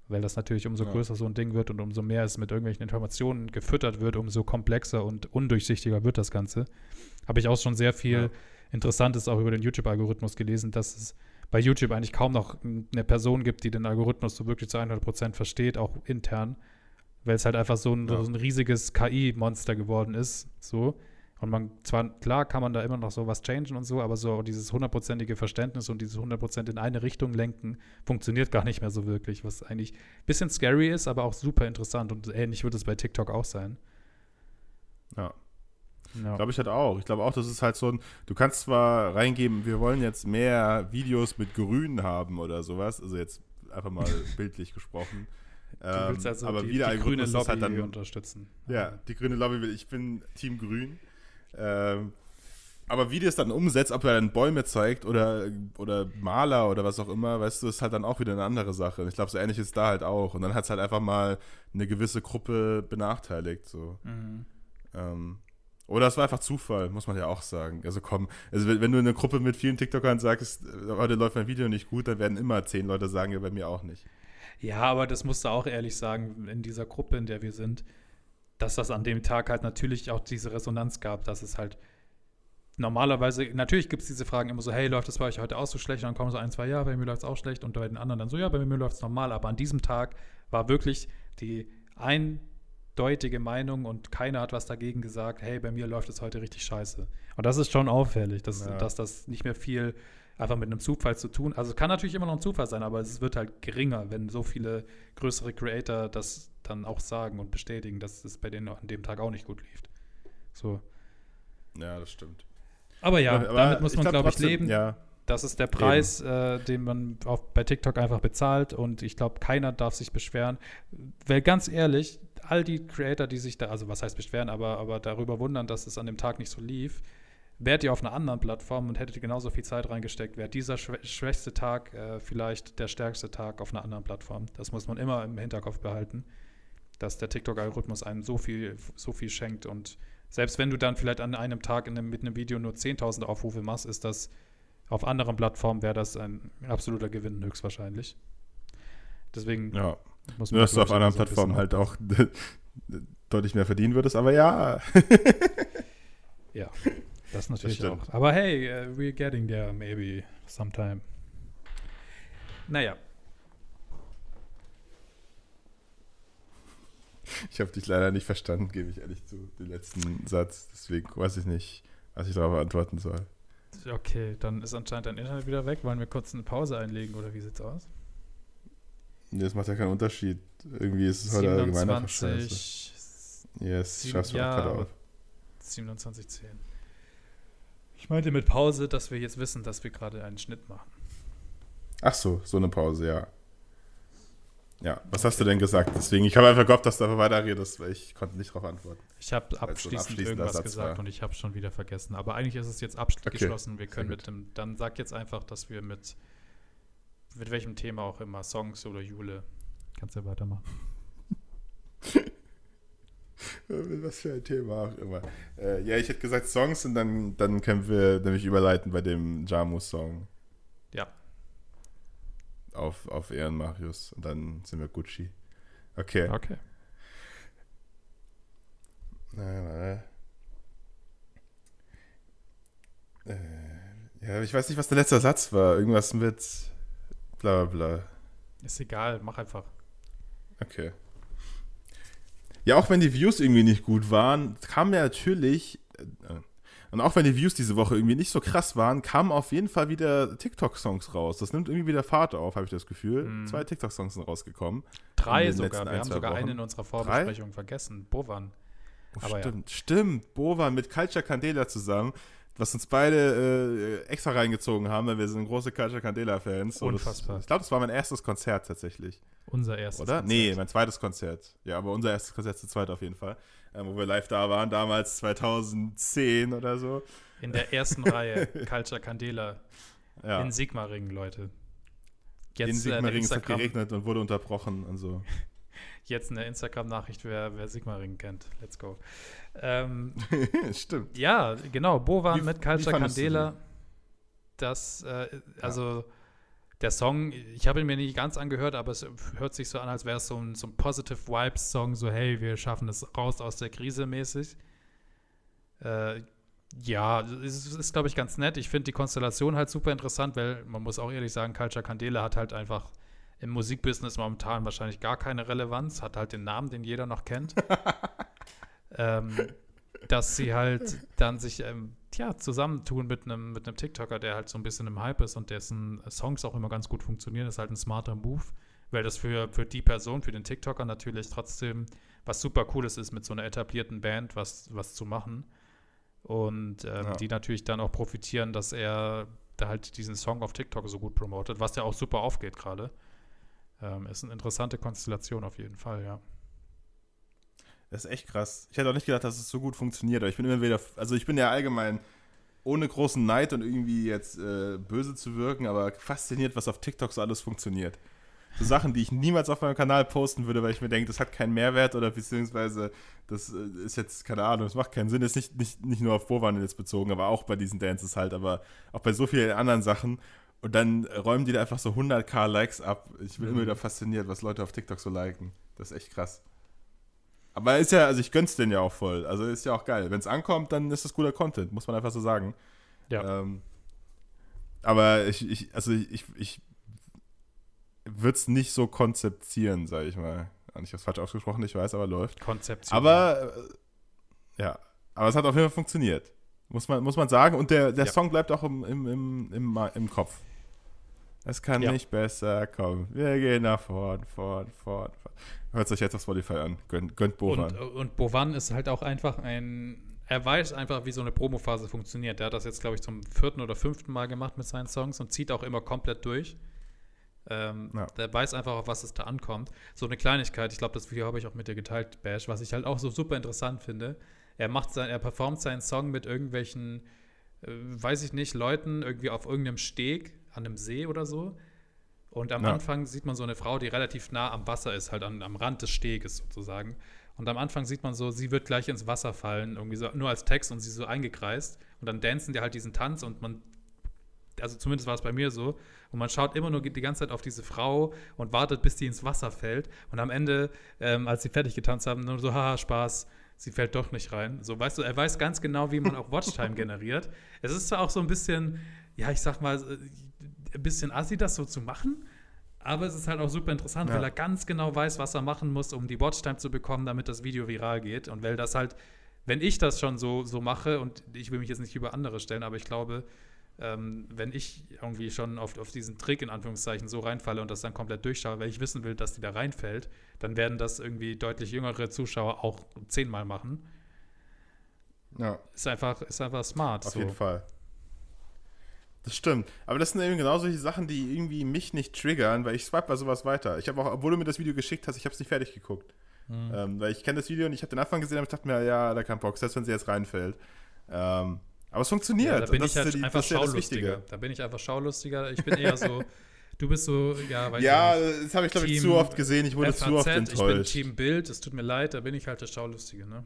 Weil das natürlich umso ja. größer so ein Ding wird und umso mehr es mit irgendwelchen Informationen gefüttert wird, umso komplexer und undurchsichtiger wird das Ganze. Habe ich auch schon sehr viel ja. Interessantes auch über den YouTube-Algorithmus gelesen, dass es bei YouTube eigentlich kaum noch eine Person gibt, die den Algorithmus so wirklich zu 100% versteht, auch intern, weil es halt einfach so ein, ja. so ein riesiges KI-Monster geworden ist, so und man, zwar, klar kann man da immer noch so was changen und so, aber so dieses hundertprozentige Verständnis und dieses hundertprozentig in eine Richtung lenken funktioniert gar nicht mehr so wirklich, was eigentlich ein bisschen scary ist, aber auch super interessant und ähnlich wird es bei TikTok auch sein.
Ja. ja. Glaube ich halt auch. Ich glaube auch, das ist halt so ein, du kannst zwar reingeben, wir wollen jetzt mehr Videos mit Grün haben oder sowas, also jetzt einfach mal bildlich gesprochen.
Du willst ähm, also aber die, wieder die grüne Lobby halt dann, unterstützen.
Ja, die grüne Lobby will, ich bin Team Grün. Ähm, aber wie es dann umsetzt, ob er dann Bäume zeigt oder, oder Maler oder was auch immer, weißt du, ist halt dann auch wieder eine andere Sache. Ich glaube, so ähnlich ist da halt auch. Und dann hat es halt einfach mal eine gewisse Gruppe benachteiligt. So. Mhm. Ähm, oder es war einfach Zufall, muss man ja auch sagen. Also komm, also wenn du in einer Gruppe mit vielen TikTokern sagst, heute läuft mein Video nicht gut, dann werden immer zehn Leute sagen, ja, bei mir auch nicht.
Ja, aber das musst du auch ehrlich sagen, in dieser Gruppe, in der wir sind, dass das an dem Tag halt natürlich auch diese Resonanz gab, dass es halt normalerweise, natürlich gibt es diese Fragen immer so, hey, läuft das bei euch heute auch so schlecht? Und dann kommen so ein, zwei, ja, bei mir läuft es auch schlecht. Und bei den anderen dann so, ja, bei mir läuft es normal. Aber an diesem Tag war wirklich die eindeutige Meinung und keiner hat was dagegen gesagt, hey, bei mir läuft es heute richtig scheiße. Und das ist schon auffällig, dass, ja. dass das nicht mehr viel einfach mit einem Zufall zu tun. Also es kann natürlich immer noch ein Zufall sein, aber es wird halt geringer, wenn so viele größere Creator das dann auch sagen und bestätigen, dass es bei denen an dem Tag auch nicht gut lief. So.
Ja, das stimmt.
Aber ja, aber damit muss man, glaube glaub ich, leben.
Ja.
Das ist der Preis, äh, den man auf, bei TikTok einfach bezahlt und ich glaube, keiner darf sich beschweren. Weil ganz ehrlich, all die Creator, die sich da, also was heißt beschweren, aber, aber darüber wundern, dass es an dem Tag nicht so lief, Wärt ihr auf einer anderen Plattform und hättet ihr genauso viel Zeit reingesteckt, wäre dieser schwä schwächste Tag äh, vielleicht der stärkste Tag auf einer anderen Plattform. Das muss man immer im Hinterkopf behalten, dass der TikTok-Algorithmus einem so viel, so viel schenkt. Und selbst wenn du dann vielleicht an einem Tag einem, mit einem Video nur 10.000 Aufrufe machst, ist das auf anderen Plattformen wäre das ein absoluter Gewinn höchstwahrscheinlich. Deswegen
ja. muss man. Nur, dass du auf anderen so Plattformen halt auch deutlich mehr verdienen würdest, aber ja.
ja. Das natürlich das auch. Aber hey, uh, we're getting there maybe sometime. Naja.
Ich habe dich leider nicht verstanden, gebe ich ehrlich zu, den letzten Satz. Deswegen weiß ich nicht, was ich darauf antworten soll.
Okay, dann ist anscheinend dein Internet wieder weg. Wollen wir kurz eine Pause einlegen oder wie sieht's aus?
Nee, das macht ja keinen Unterschied. Irgendwie ist es heute allgemein einfach scheiße. Yes, ich schaff's ja, gerade auf.
27,10. Ich meinte mit Pause, dass wir jetzt wissen, dass wir gerade einen Schnitt machen.
Ach so, so eine Pause, ja. Ja, was hast du denn gesagt? Deswegen, ich habe einfach gehofft, dass du da weiterredest, weil ich konnte nicht darauf antworten.
Ich habe abschließend so irgendwas Satz gesagt war. und ich habe schon wieder vergessen. Aber eigentlich ist es jetzt abgeschlossen. Okay, wir können mit dem, dann sag jetzt einfach, dass wir mit, mit welchem Thema auch immer, Songs oder Jule, kannst du ja weitermachen.
Was für ein Thema auch immer. Äh, ja, ich hätte gesagt Songs und dann, dann können wir nämlich überleiten bei dem Jamu-Song.
Ja.
Auf, auf Ehren Marius und dann sind wir Gucci. Okay.
Okay.
Na, äh, ja, ich weiß nicht, was der letzte Satz war. Irgendwas mit bla bla bla.
Ist egal, mach einfach.
Okay. Ja, auch wenn die Views irgendwie nicht gut waren, kam ja natürlich, äh, und auch wenn die Views diese Woche irgendwie nicht so krass waren, kamen auf jeden Fall wieder TikTok-Songs raus. Das nimmt irgendwie wieder Fahrt auf, habe ich das Gefühl. Mhm. Zwei TikTok-Songs sind rausgekommen.
Drei sogar. Wir ein, haben sogar Wochen. einen in unserer Vorbesprechung Drei? vergessen. Bovan.
Oh, stimmt, ja. stimmt. Bovan mit Culture Candela zusammen was uns beide äh, extra reingezogen haben, weil wir sind große Culture Candela-Fans.
Unfassbar.
Das, ich glaube, das war mein erstes Konzert tatsächlich.
Unser erstes
Oder? Konzert. Nee, mein zweites Konzert. Ja, aber unser erstes Konzert zu zweit auf jeden Fall. Äh, wo wir live da waren, damals 2010 oder so.
In der ersten Reihe, Culture Candela. Ja. In Sigmaringen, Leute.
Jetzt, in äh, Sigmaringen äh, hat geregnet und wurde unterbrochen und so.
Jetzt eine Instagram-Nachricht, wer, wer Sigmaringen kennt. Let's go. Ähm,
Stimmt.
Ja, genau. Bovan mit Culture Candela. Das, äh, also. Ja der Song, ich habe ihn mir nicht ganz angehört, aber es hört sich so an, als wäre es so ein, so ein Positive Vibes-Song, so hey, wir schaffen es raus aus der Krise mäßig. Äh, ja, es ist, ist glaube ich, ganz nett. Ich finde die Konstellation halt super interessant, weil man muss auch ehrlich sagen, Culture Candela hat halt einfach im Musikbusiness momentan wahrscheinlich gar keine Relevanz, hat halt den Namen, den jeder noch kennt. ähm, dass sie halt dann sich ähm, ja, zusammentun mit einem mit TikToker, der halt so ein bisschen im Hype ist und dessen Songs auch immer ganz gut funktionieren, ist halt ein smarter Move, weil das für, für die Person, für den TikToker natürlich trotzdem was super Cooles ist, mit so einer etablierten Band was, was zu machen. Und ähm, ja. die natürlich dann auch profitieren, dass er da halt diesen Song auf TikTok so gut promotet, was ja auch super aufgeht gerade. Ähm, ist eine interessante Konstellation auf jeden Fall, ja.
Das ist echt krass. Ich hätte auch nicht gedacht, dass es so gut funktioniert. Aber ich bin immer wieder, also ich bin ja allgemein ohne großen Neid und irgendwie jetzt äh, böse zu wirken, aber fasziniert, was auf TikTok so alles funktioniert. So Sachen, die ich niemals auf meinem Kanal posten würde, weil ich mir denke, das hat keinen Mehrwert oder beziehungsweise das äh, ist jetzt, keine Ahnung, das macht keinen Sinn. Das ist nicht, nicht, nicht nur auf Bovan jetzt bezogen, aber auch bei diesen Dances halt, aber auch bei so vielen anderen Sachen. Und dann räumen die da einfach so 100k Likes ab. Ich bin mhm. immer wieder fasziniert, was Leute auf TikTok so liken. Das ist echt krass. Aber ist ja, also ich gönn's den ja auch voll. Also ist ja auch geil. Wenn es ankommt, dann ist das guter Content, muss man einfach so sagen.
Ja.
Ähm, aber ich, ich, also ich, ich würde es nicht so konzeptieren, sage ich mal. Ich habe es falsch ausgesprochen, ich weiß, aber läuft.
Konzeption.
Aber äh, ja, aber es hat auf jeden Fall funktioniert. Muss man, muss man sagen. Und der, der ja. Song bleibt auch im, im, im, im, im Kopf. Es kann ja. nicht besser kommen. Wir gehen nach vorn, vorn, vorn. vorn. Hört sich jetzt auf Spotify an. Gönnt, gönnt Bovan.
Und, und Bovan ist halt auch einfach ein. Er weiß einfach, wie so eine Promophase funktioniert. Der hat das jetzt, glaube ich, zum vierten oder fünften Mal gemacht mit seinen Songs und zieht auch immer komplett durch. Ähm, ja. Der weiß einfach, auf was es da ankommt. So eine Kleinigkeit, ich glaube, das Video habe ich auch mit dir geteilt, Bash, was ich halt auch so super interessant finde. Er macht sein, er performt seinen Song mit irgendwelchen äh, weiß ich nicht, Leuten irgendwie auf irgendeinem Steg an einem See oder so. Und am
Ja.
Anfang sieht man so eine Frau, die relativ nah am Wasser ist, halt an, am Rand des Steges sozusagen. Und am Anfang sieht man so, sie wird gleich ins Wasser fallen, irgendwie so, nur als Text und sie so eingekreist. Und dann dancen die halt diesen Tanz und man, also zumindest war es bei mir so, und man schaut immer nur die ganze Zeit auf diese Frau und wartet, bis die ins Wasser fällt. Und am Ende, ähm, als sie fertig getanzt haben, nur so, haha, Spaß, sie fällt doch nicht rein. So, weißt du, er weiß ganz genau, wie man auch Watchtime generiert. Es ist zwar auch so ein bisschen, ja, ich sag mal, äh, ein bisschen assi, das so zu machen. Aber es ist halt auch super interessant,
Ja.
weil er ganz genau weiß, was er machen muss, um die Watchtime zu bekommen, damit das Video viral geht. Und weil das halt, wenn ich das schon so, so mache, und ich will mich jetzt nicht über andere stellen, aber ich glaube, ähm, wenn ich irgendwie schon auf, auf diesen Trick in Anführungszeichen so reinfalle und das dann komplett durchschaue, weil ich wissen will, dass die da reinfällt, dann werden das irgendwie deutlich jüngere Zuschauer auch zehnmal machen.
Ja,
Ist einfach, ist einfach smart.
auf
so.
jeden Fall. Das stimmt. Aber das sind eben genau solche Sachen, die irgendwie mich nicht triggern, weil ich swipe bei sowas weiter. Ich habe auch, obwohl du mir das Video geschickt hast, ich habe es nicht fertig geguckt.
Mhm.
Ähm, weil ich kenne das Video und ich habe den Anfang gesehen, aber ich dachte mir, ja, da kein Bock, selbst wenn sie jetzt reinfällt. Ähm, aber es funktioniert.
Ja, da bin
und das
ich halt
die-
einfach schaulustiger. Da bin ich einfach schaulustiger. Ich bin eher so, du bist so, ja, weiß
Ja,
ich nicht.
das habe ich, glaube ich, zu oft gesehen. Ich wurde zu oft
FAZ, ich bin
enttäuscht.
Team Bild, es tut mir leid, da bin ich halt der Schaulustige, ne?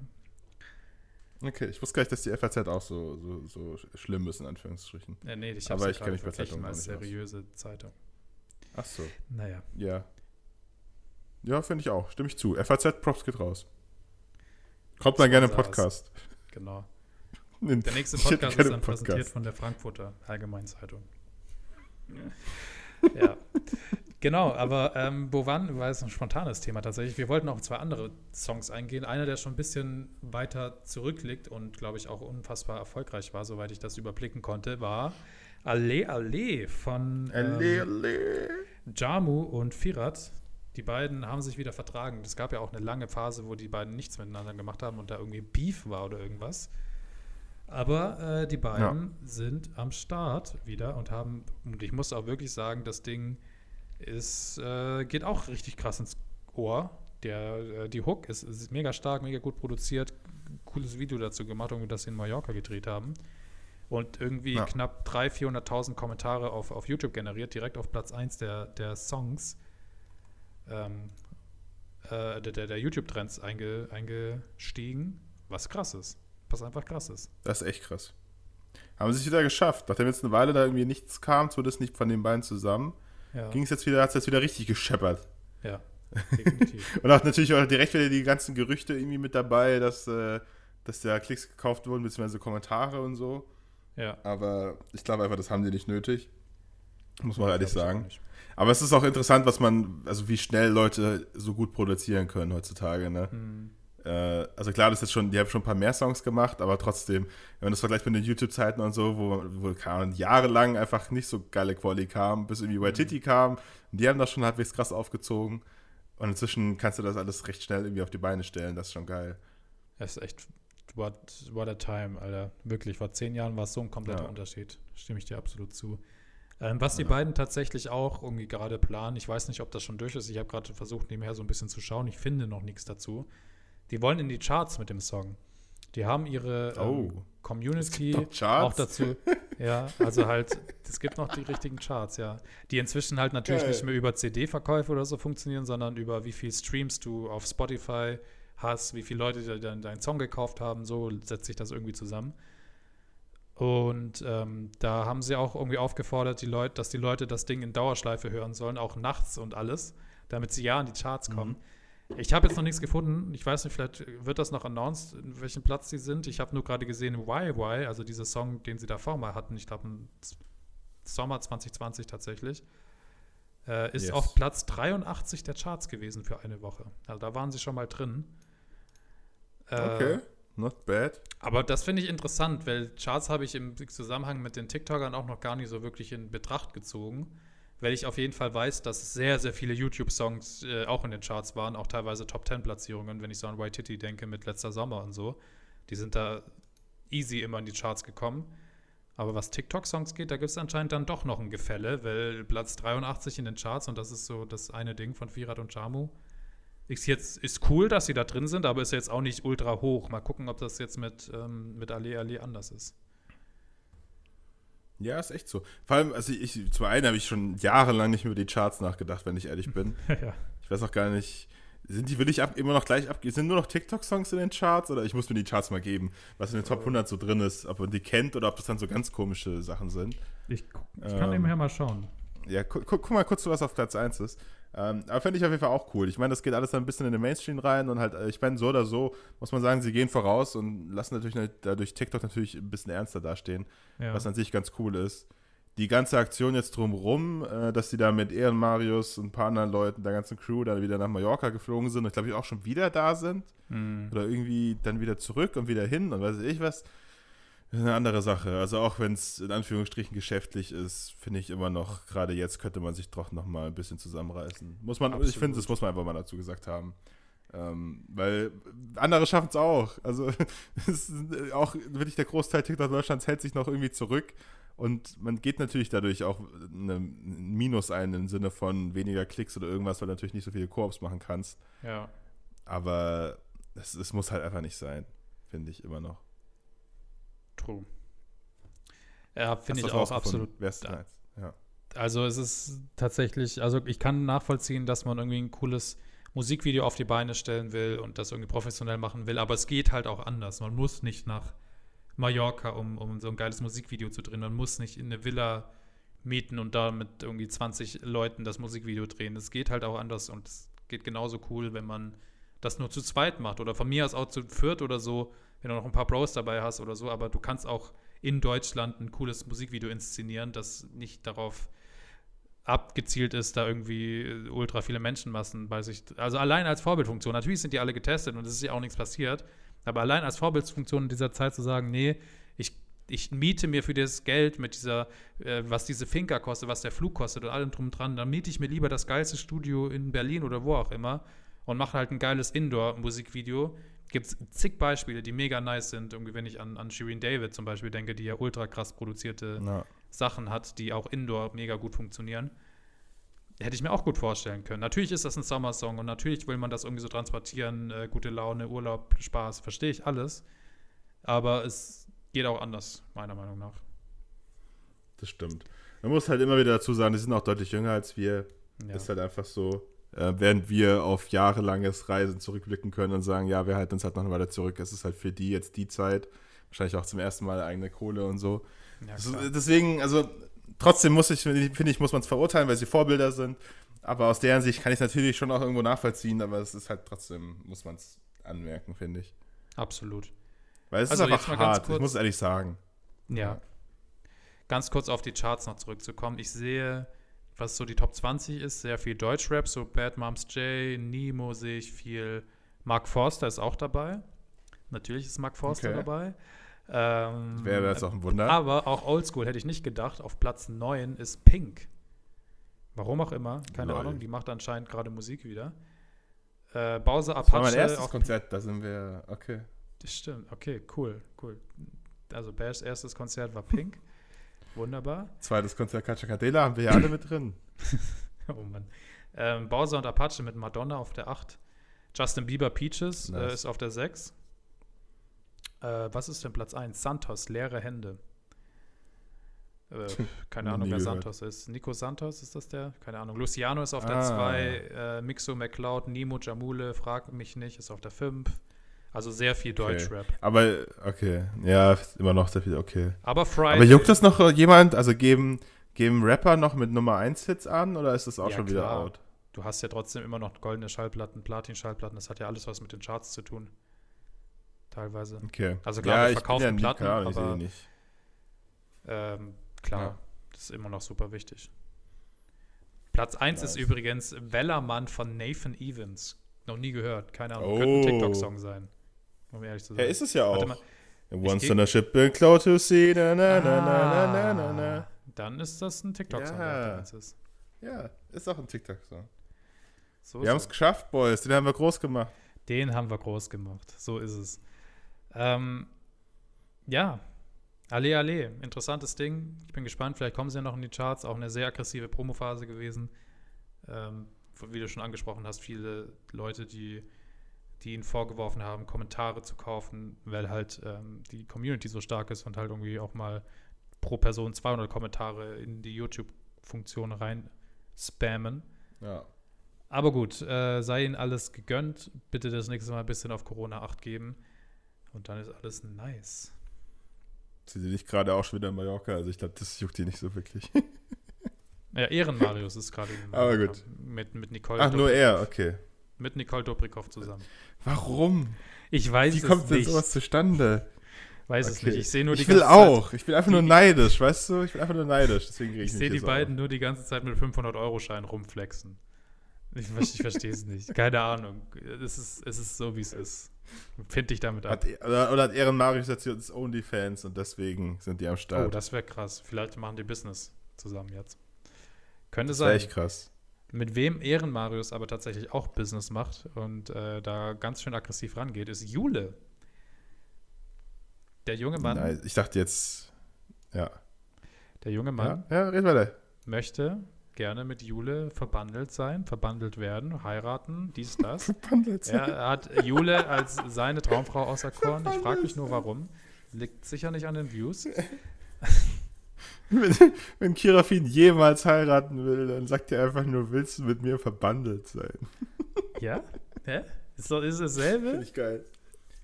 Okay, ich wusste gar nicht, dass die FAZ auch so, so, so schlimm ist, in Anführungsstrichen.
Ja, nee, ich
Aber
habe
ich
sie
kenn
gerade
mich bei Zeitungen
als
nicht aus.
seriöse Zeitung.
Ach so,
Naja.
ja. Ja, finde ich auch. Stimme ich zu. FAZ, Props geht raus. Kommt dann
So
gerne im. Podcast.
Genau.
In-
Der nächste Podcast ist dann
Podcast.
präsentiert von der Frankfurter Allgemeinzeitung. ja. Genau, aber ähm, waren, war jetzt ein spontanes Thema tatsächlich. Wir wollten auch auf zwei andere Songs eingehen. Einer, der schon ein bisschen weiter zurückliegt und, glaube ich, auch unfassbar erfolgreich war, soweit ich das überblicken konnte, war Alle Alle von ähm,
alle.
Jamu und Firat. Die beiden haben sich wieder vertragen. Es gab ja auch eine lange Phase, wo die beiden nichts miteinander gemacht haben und da irgendwie Beef war oder irgendwas. Aber äh, die beiden sind am Start wieder und haben, und ich muss auch wirklich sagen, das Ding ist, äh, geht auch richtig krass ins Ohr. Der, äh, die Hook ist, ist mega stark, mega gut produziert, cooles Video dazu gemacht, irgendwie das sie in Mallorca gedreht haben. Und irgendwie
Ja.
knapp 300.000, 400.000 Kommentare auf, auf YouTube generiert, direkt auf Platz 1 der, der Songs, ähm, äh, der, der, der YouTube-Trends einge, eingestiegen, was krass ist. Was einfach krass ist.
Das ist echt krass. Haben sie es wieder geschafft. Nachdem jetzt eine Weile da irgendwie nichts kam, zumindest nicht von den beiden zusammen,
Ja,
ging es jetzt wieder, hat es jetzt wieder richtig gescheppert.
ja definitiv.
Und auch natürlich auch direkt wieder die ganzen Gerüchte irgendwie mit dabei, dass, äh, dass da Klicks gekauft wurden, beziehungsweise Kommentare und so.
ja.
Aber ich glaube einfach, das haben die nicht nötig. Muss man ehrlich
Glaub ich auch
sagen. Aber es ist auch interessant, was man, also wie schnell Leute so gut produzieren können heutzutage, ne?
Hm.
Äh, also klar, das ist schon, die haben schon ein paar mehr Songs gemacht, aber trotzdem, wenn man das vergleicht mit den YouTube-Zeiten und so, wo, wo kam, jahrelang einfach nicht so geile Quali kam, bis irgendwie Waititi kam, und die haben das schon halbwegs krass aufgezogen. Und inzwischen kannst du das alles recht schnell irgendwie auf die Beine stellen, das ist schon geil.
Das ist echt, what, what a time, Alter. Wirklich, vor zehn Jahren war es so ein kompletter
Ja.
Unterschied. Stimme ich dir absolut zu. Ähm, was die beiden tatsächlich auch irgendwie gerade planen, ich weiß nicht, ob das schon durch ist, ich habe gerade versucht, nebenher so ein bisschen zu schauen, ich finde noch nichts dazu. Die wollen in die Charts mit dem Song. Die haben ihre ähm,
Oh.
Community auch dazu. Ja, also halt, es gibt noch die richtigen Charts, ja. Die inzwischen halt natürlich
Geil.
nicht mehr über CD-Verkäufe oder so funktionieren, sondern über wie viel Streams du auf Spotify hast, wie viele Leute dir deinen deinen Song gekauft haben, so setzt sich das irgendwie zusammen. Und ähm, da haben sie auch irgendwie aufgefordert, die Leute, dass die Leute das Ding in Dauerschleife hören sollen, auch nachts und alles, damit sie ja in die Charts
Mhm.
Ich habe jetzt noch nichts gefunden. Ich weiß nicht, vielleicht wird das noch announced, in welchem Platz sie sind. Ich habe nur gerade gesehen, Why Why, also dieser Song, den sie davor mal hatten, ich glaube im Sommer 2020 tatsächlich, äh, ist
Yes.
auf Platz 83 der Charts gewesen für eine Woche. Also da waren sie schon mal drin. Äh,
Okay, not bad.
aber das finde ich interessant, weil Charts habe ich im Zusammenhang mit den TikTokern auch noch gar nicht so wirklich in Betracht gezogen. Weil ich auf jeden Fall weiß, dass sehr, sehr viele YouTube-Songs äh, auch in den Charts waren, auch teilweise Top-10-Platzierungen, wenn ich so an White Titty denke mit letzter Sommer und so. Die sind da easy immer in die Charts gekommen. Aber was TikTok-Songs geht, da gibt es anscheinend dann doch noch ein Gefälle, weil Platz 83 in den Charts, und das ist so das eine Ding von Firat und Jamu, ist jetzt ist cool, dass sie da drin sind, aber ist jetzt auch nicht ultra hoch. Mal gucken, ob das jetzt mit, ähm, mit Ali Ali anders ist.
Ja, ist echt so. Vor allem, also ich, zum einen habe ich schon jahrelang nicht mehr über die Charts nachgedacht, wenn ich ehrlich bin.
ja.
Ich weiß auch gar nicht, sind die wirklich ab, immer noch gleich ab, sind nur noch TikTok-Songs in den Charts oder ich muss mir die Charts mal geben, was in den Top 100 so drin ist, ob man die kennt oder ob das dann so ganz komische Sachen sind.
Ich, ich kann ähm, nebenher mal schauen.
Ja, guck, guck, mal kurz, was auf Platz 1 ist. Ähm, aber fände ich auf jeden Fall auch cool. Ich meine, das geht alles ein bisschen in den Mainstream rein und halt, äh, ich meine, so oder so, muss man sagen, sie gehen voraus und lassen natürlich dadurch TikTok natürlich ein bisschen ernster dastehen, ja. was an sich ganz cool ist. Die ganze Aktion jetzt drumrum, äh, dass sie da mit Ehren Marius und ein paar anderen Leuten, der ganzen Crew, dann wieder nach Mallorca geflogen sind und glaube ich auch schon wieder da sind. Mhm. Oder irgendwie dann wieder zurück und wieder hin und weiß ich was eine andere Sache. Also auch wenn es in Anführungsstrichen geschäftlich ist, finde ich immer noch, gerade jetzt könnte man sich doch noch mal ein bisschen zusammenreißen. Muss man, Absolut. ich finde, das muss man einfach mal dazu gesagt haben. Ähm, weil andere schaffen es auch. Also auch wirklich der Großteil TikTok Deutschlands hält sich noch irgendwie zurück. Und man geht natürlich dadurch auch ein Minus ein im Sinne von weniger Klicks oder irgendwas, weil du natürlich nicht so viele Koops machen kannst.
Ja.
Aber es muss halt einfach nicht sein, finde ich immer noch.
True. Ja, finde ich auch absolut.
Ja. ja.
Also es ist tatsächlich, also ich kann nachvollziehen, dass man irgendwie ein cooles Musikvideo auf die Beine stellen will und das irgendwie professionell machen will, aber es geht halt auch anders. Man muss nicht nach Mallorca, um, um so ein geiles Musikvideo zu drehen. Man muss nicht in eine Villa mieten und da mit irgendwie 20 Leuten das Musikvideo drehen. Es geht halt auch anders und es geht genauso cool, wenn man das nur zu zweit macht oder von mir aus auch zu viert oder so wenn du noch ein paar Pros dabei hast oder so, aber du kannst auch in Deutschland ein cooles Musikvideo inszenieren, das nicht darauf abgezielt ist, da irgendwie äh, ultra viele Menschenmassen bei sich. Also allein als Vorbildfunktion. Natürlich sind die alle getestet und es ist ja auch nichts passiert. Aber allein als Vorbildfunktion in dieser Zeit zu sagen, nee, ich, ich miete mir für das Geld mit dieser, äh, was diese Finca kostet, was der Flug kostet und allem drum dran, dann miete ich mir lieber das geilste Studio in Berlin oder wo auch immer und mache halt ein geiles Indoor-Musikvideo, gibt es zig Beispiele, die mega nice sind. Irgendwie, wenn ich an, an Shirin David zum Beispiel denke, die ja ultra krass produzierte ja. Sachen hat, die auch indoor mega gut funktionieren. Hätte ich mir auch gut vorstellen können. Natürlich ist das ein Sommersong und natürlich will man das irgendwie so transportieren, äh, gute Laune, Urlaub, Spaß, verstehe ich alles. Aber es geht auch anders, meiner Meinung nach.
Das stimmt. Man muss halt immer wieder dazu sagen, die sind auch deutlich jünger als wir. Ja. Ist halt einfach so äh, während wir auf jahrelanges Reisen zurückblicken können und sagen, ja, wir halten uns halt noch weiter zurück. Es ist halt für die jetzt die Zeit, wahrscheinlich auch zum ersten Mal eigene Kohle und so. Ja, also, deswegen, also trotzdem muss ich, finde ich, muss man es verurteilen, weil sie Vorbilder sind. Aber aus deren Sicht kann ich natürlich schon auch irgendwo nachvollziehen, aber es ist halt trotzdem, muss man es anmerken, finde ich.
Absolut.
Weil es also ist einfach hart, kurz, ich muss ehrlich sagen.
Ja. Ganz kurz auf die Charts noch zurückzukommen. Ich sehe was so die Top 20 ist, sehr viel Deutschrap, so Bad Moms J, Nemo sehe ich viel. Mark Forster ist auch dabei. Natürlich ist Mark Forster okay. dabei.
Ähm, Wäre jetzt auch ein Wunder.
Aber auch Oldschool hätte ich nicht gedacht. Auf Platz 9 ist Pink. Warum auch immer, keine Lol. Ahnung. Die macht anscheinend gerade Musik wieder. Äh, Bowser Apache. Das war
mein erstes Konzert, da sind wir, okay.
Das stimmt, okay, cool, cool. Also Bashs erstes Konzert war Pink. Wunderbar.
Zweites Konzert Cachacadela haben wir ja alle mit drin.
oh Mann. Ähm, Bowser und Apache mit Madonna auf der 8. Justin Bieber Peaches äh, nice. äh, ist auf der 6. Äh, was ist denn Platz 1? Santos, leere Hände. Äh, keine Ahnung, wer gehört. Santos ist. Nico Santos ist das der? Keine Ahnung. Luciano ist auf der 2. Ah. Äh, Mixo McCloud, Nimo Jamule, frag mich nicht, ist auf der 5. Also sehr viel Deutschrap.
Okay. Aber, okay, ja, immer noch sehr viel, okay.
Aber Friday.
Aber juckt das noch jemand? Also geben, geben Rapper noch mit Nummer 1 Hits an oder ist das auch ja, schon wieder klar. out?
Du hast ja trotzdem immer noch goldene Schallplatten, Platin-Schallplatten, das hat ja alles was mit den Charts zu tun. Teilweise.
Okay.
Also klar,
ja,
wir verkaufen ja Platten,
klar,
aber
nicht.
Ähm, klar, ja. das ist immer noch super wichtig. Platz 1 nice. ist übrigens Wellermann von Nathan Evans. Noch nie gehört, keine Ahnung. Oh. Könnte ein TikTok-Song sein
um ehrlich zu sein. Ja, ist es ja auch. Mal, Once on a ship in cloud to see, na na, na na na na na
Dann ist das ein TikTok-Song,
ja. ist. Ja, ist auch ein TikTok-Song. So wir haben es geschafft, Boys. Den haben wir groß gemacht.
Den haben wir groß gemacht. So ist es. Ähm, ja, alle, alle. Interessantes Ding. Ich bin gespannt. Vielleicht kommen sie ja noch in die Charts. Auch eine sehr aggressive Promophase gewesen. Ähm, wie du schon angesprochen hast, viele Leute, die die ihnen vorgeworfen haben, Kommentare zu kaufen, weil halt ähm, die Community so stark ist und halt irgendwie auch mal pro Person 200 Kommentare in die YouTube-Funktion rein spammen.
Ja.
Aber gut, äh, sei ihnen alles gegönnt. Bitte das nächste Mal ein bisschen auf Corona acht geben. Und dann ist alles nice.
Sind die nicht gerade auch schon wieder in Mallorca? Also ich glaube, das juckt die nicht so wirklich.
Ja, Ehrenmarius ist gerade
Aber gut.
Mit, mit Nicole
Ach, nur er, okay.
Mit Nicole Dobrikow zusammen.
Warum?
Ich weiß
Wie
es
kommt denn
nicht.
sowas zustande?
Weiß es
Okay.
nicht. Ich sehe nur die
ich will
ganze Zeit-
auch. Ich bin einfach nur neidisch, weißt du? Ich bin einfach nur neidisch. Deswegen
Ich
mich
sehe die beiden
auf.
nur die ganze Zeit mit 500-Euro-Scheinen rumflexen. Ich, ich verstehe es nicht. Keine Ahnung. Es ist, es ist so, wie es ist. Find dich damit ab.
Hat, oder, oder hat Ehrenmarius jetzt jetzt OnlyFans und deswegen sind die am
Oh,
Start.
das wäre krass. Vielleicht machen die Business zusammen jetzt. Könnte
das wäre
sein.
echt krass.
Mit wem Ehrenmarius aber tatsächlich auch Business macht und äh, da ganz schön aggressiv rangeht, ist Jule. Der junge Mann,
Nein, ich dachte jetzt, ja.
der junge Mann
Ja, ja red weiter.
möchte gerne mit Jule verbandelt sein, verbandelt werden, heiraten, dies, das.
Verbandelt sein.
Er hat Jule als seine Traumfrau auserkoren. Ich frage mich nur, warum. Liegt sicher nicht an den Views.
Wenn, wenn Kirafin jemals heiraten will, dann sagt er einfach nur, willst du mit mir verbandelt sein?
Ja? Hä? Ist, doch, ist
Finde
dasselbe?
ich geil.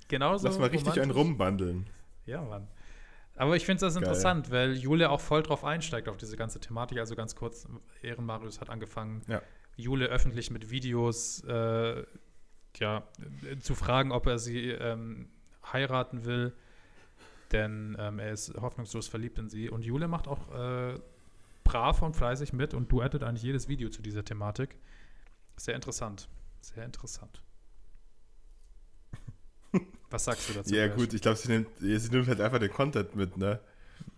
Genauso
Lass mal richtig einen rumbandeln.
Ja, Mann. Aber ich finde das
Geil.
interessant, weil Jule auch voll drauf einsteigt auf diese ganze Thematik. Also ganz kurz, Ehrenmarius hat angefangen,
Ja.
Jule öffentlich mit Videos äh, ja, äh, zu fragen, ob er sie ähm, heiraten will. Denn ähm, er ist hoffnungslos verliebt in sie. Und Jule macht auch äh, brav und fleißig mit und duettet eigentlich jedes Video zu dieser Thematik. Sehr interessant. Sehr interessant. Was sagst du dazu?
Ja, gut, ich glaube, sie nimmt, sie nimmt halt einfach den Content mit, ne?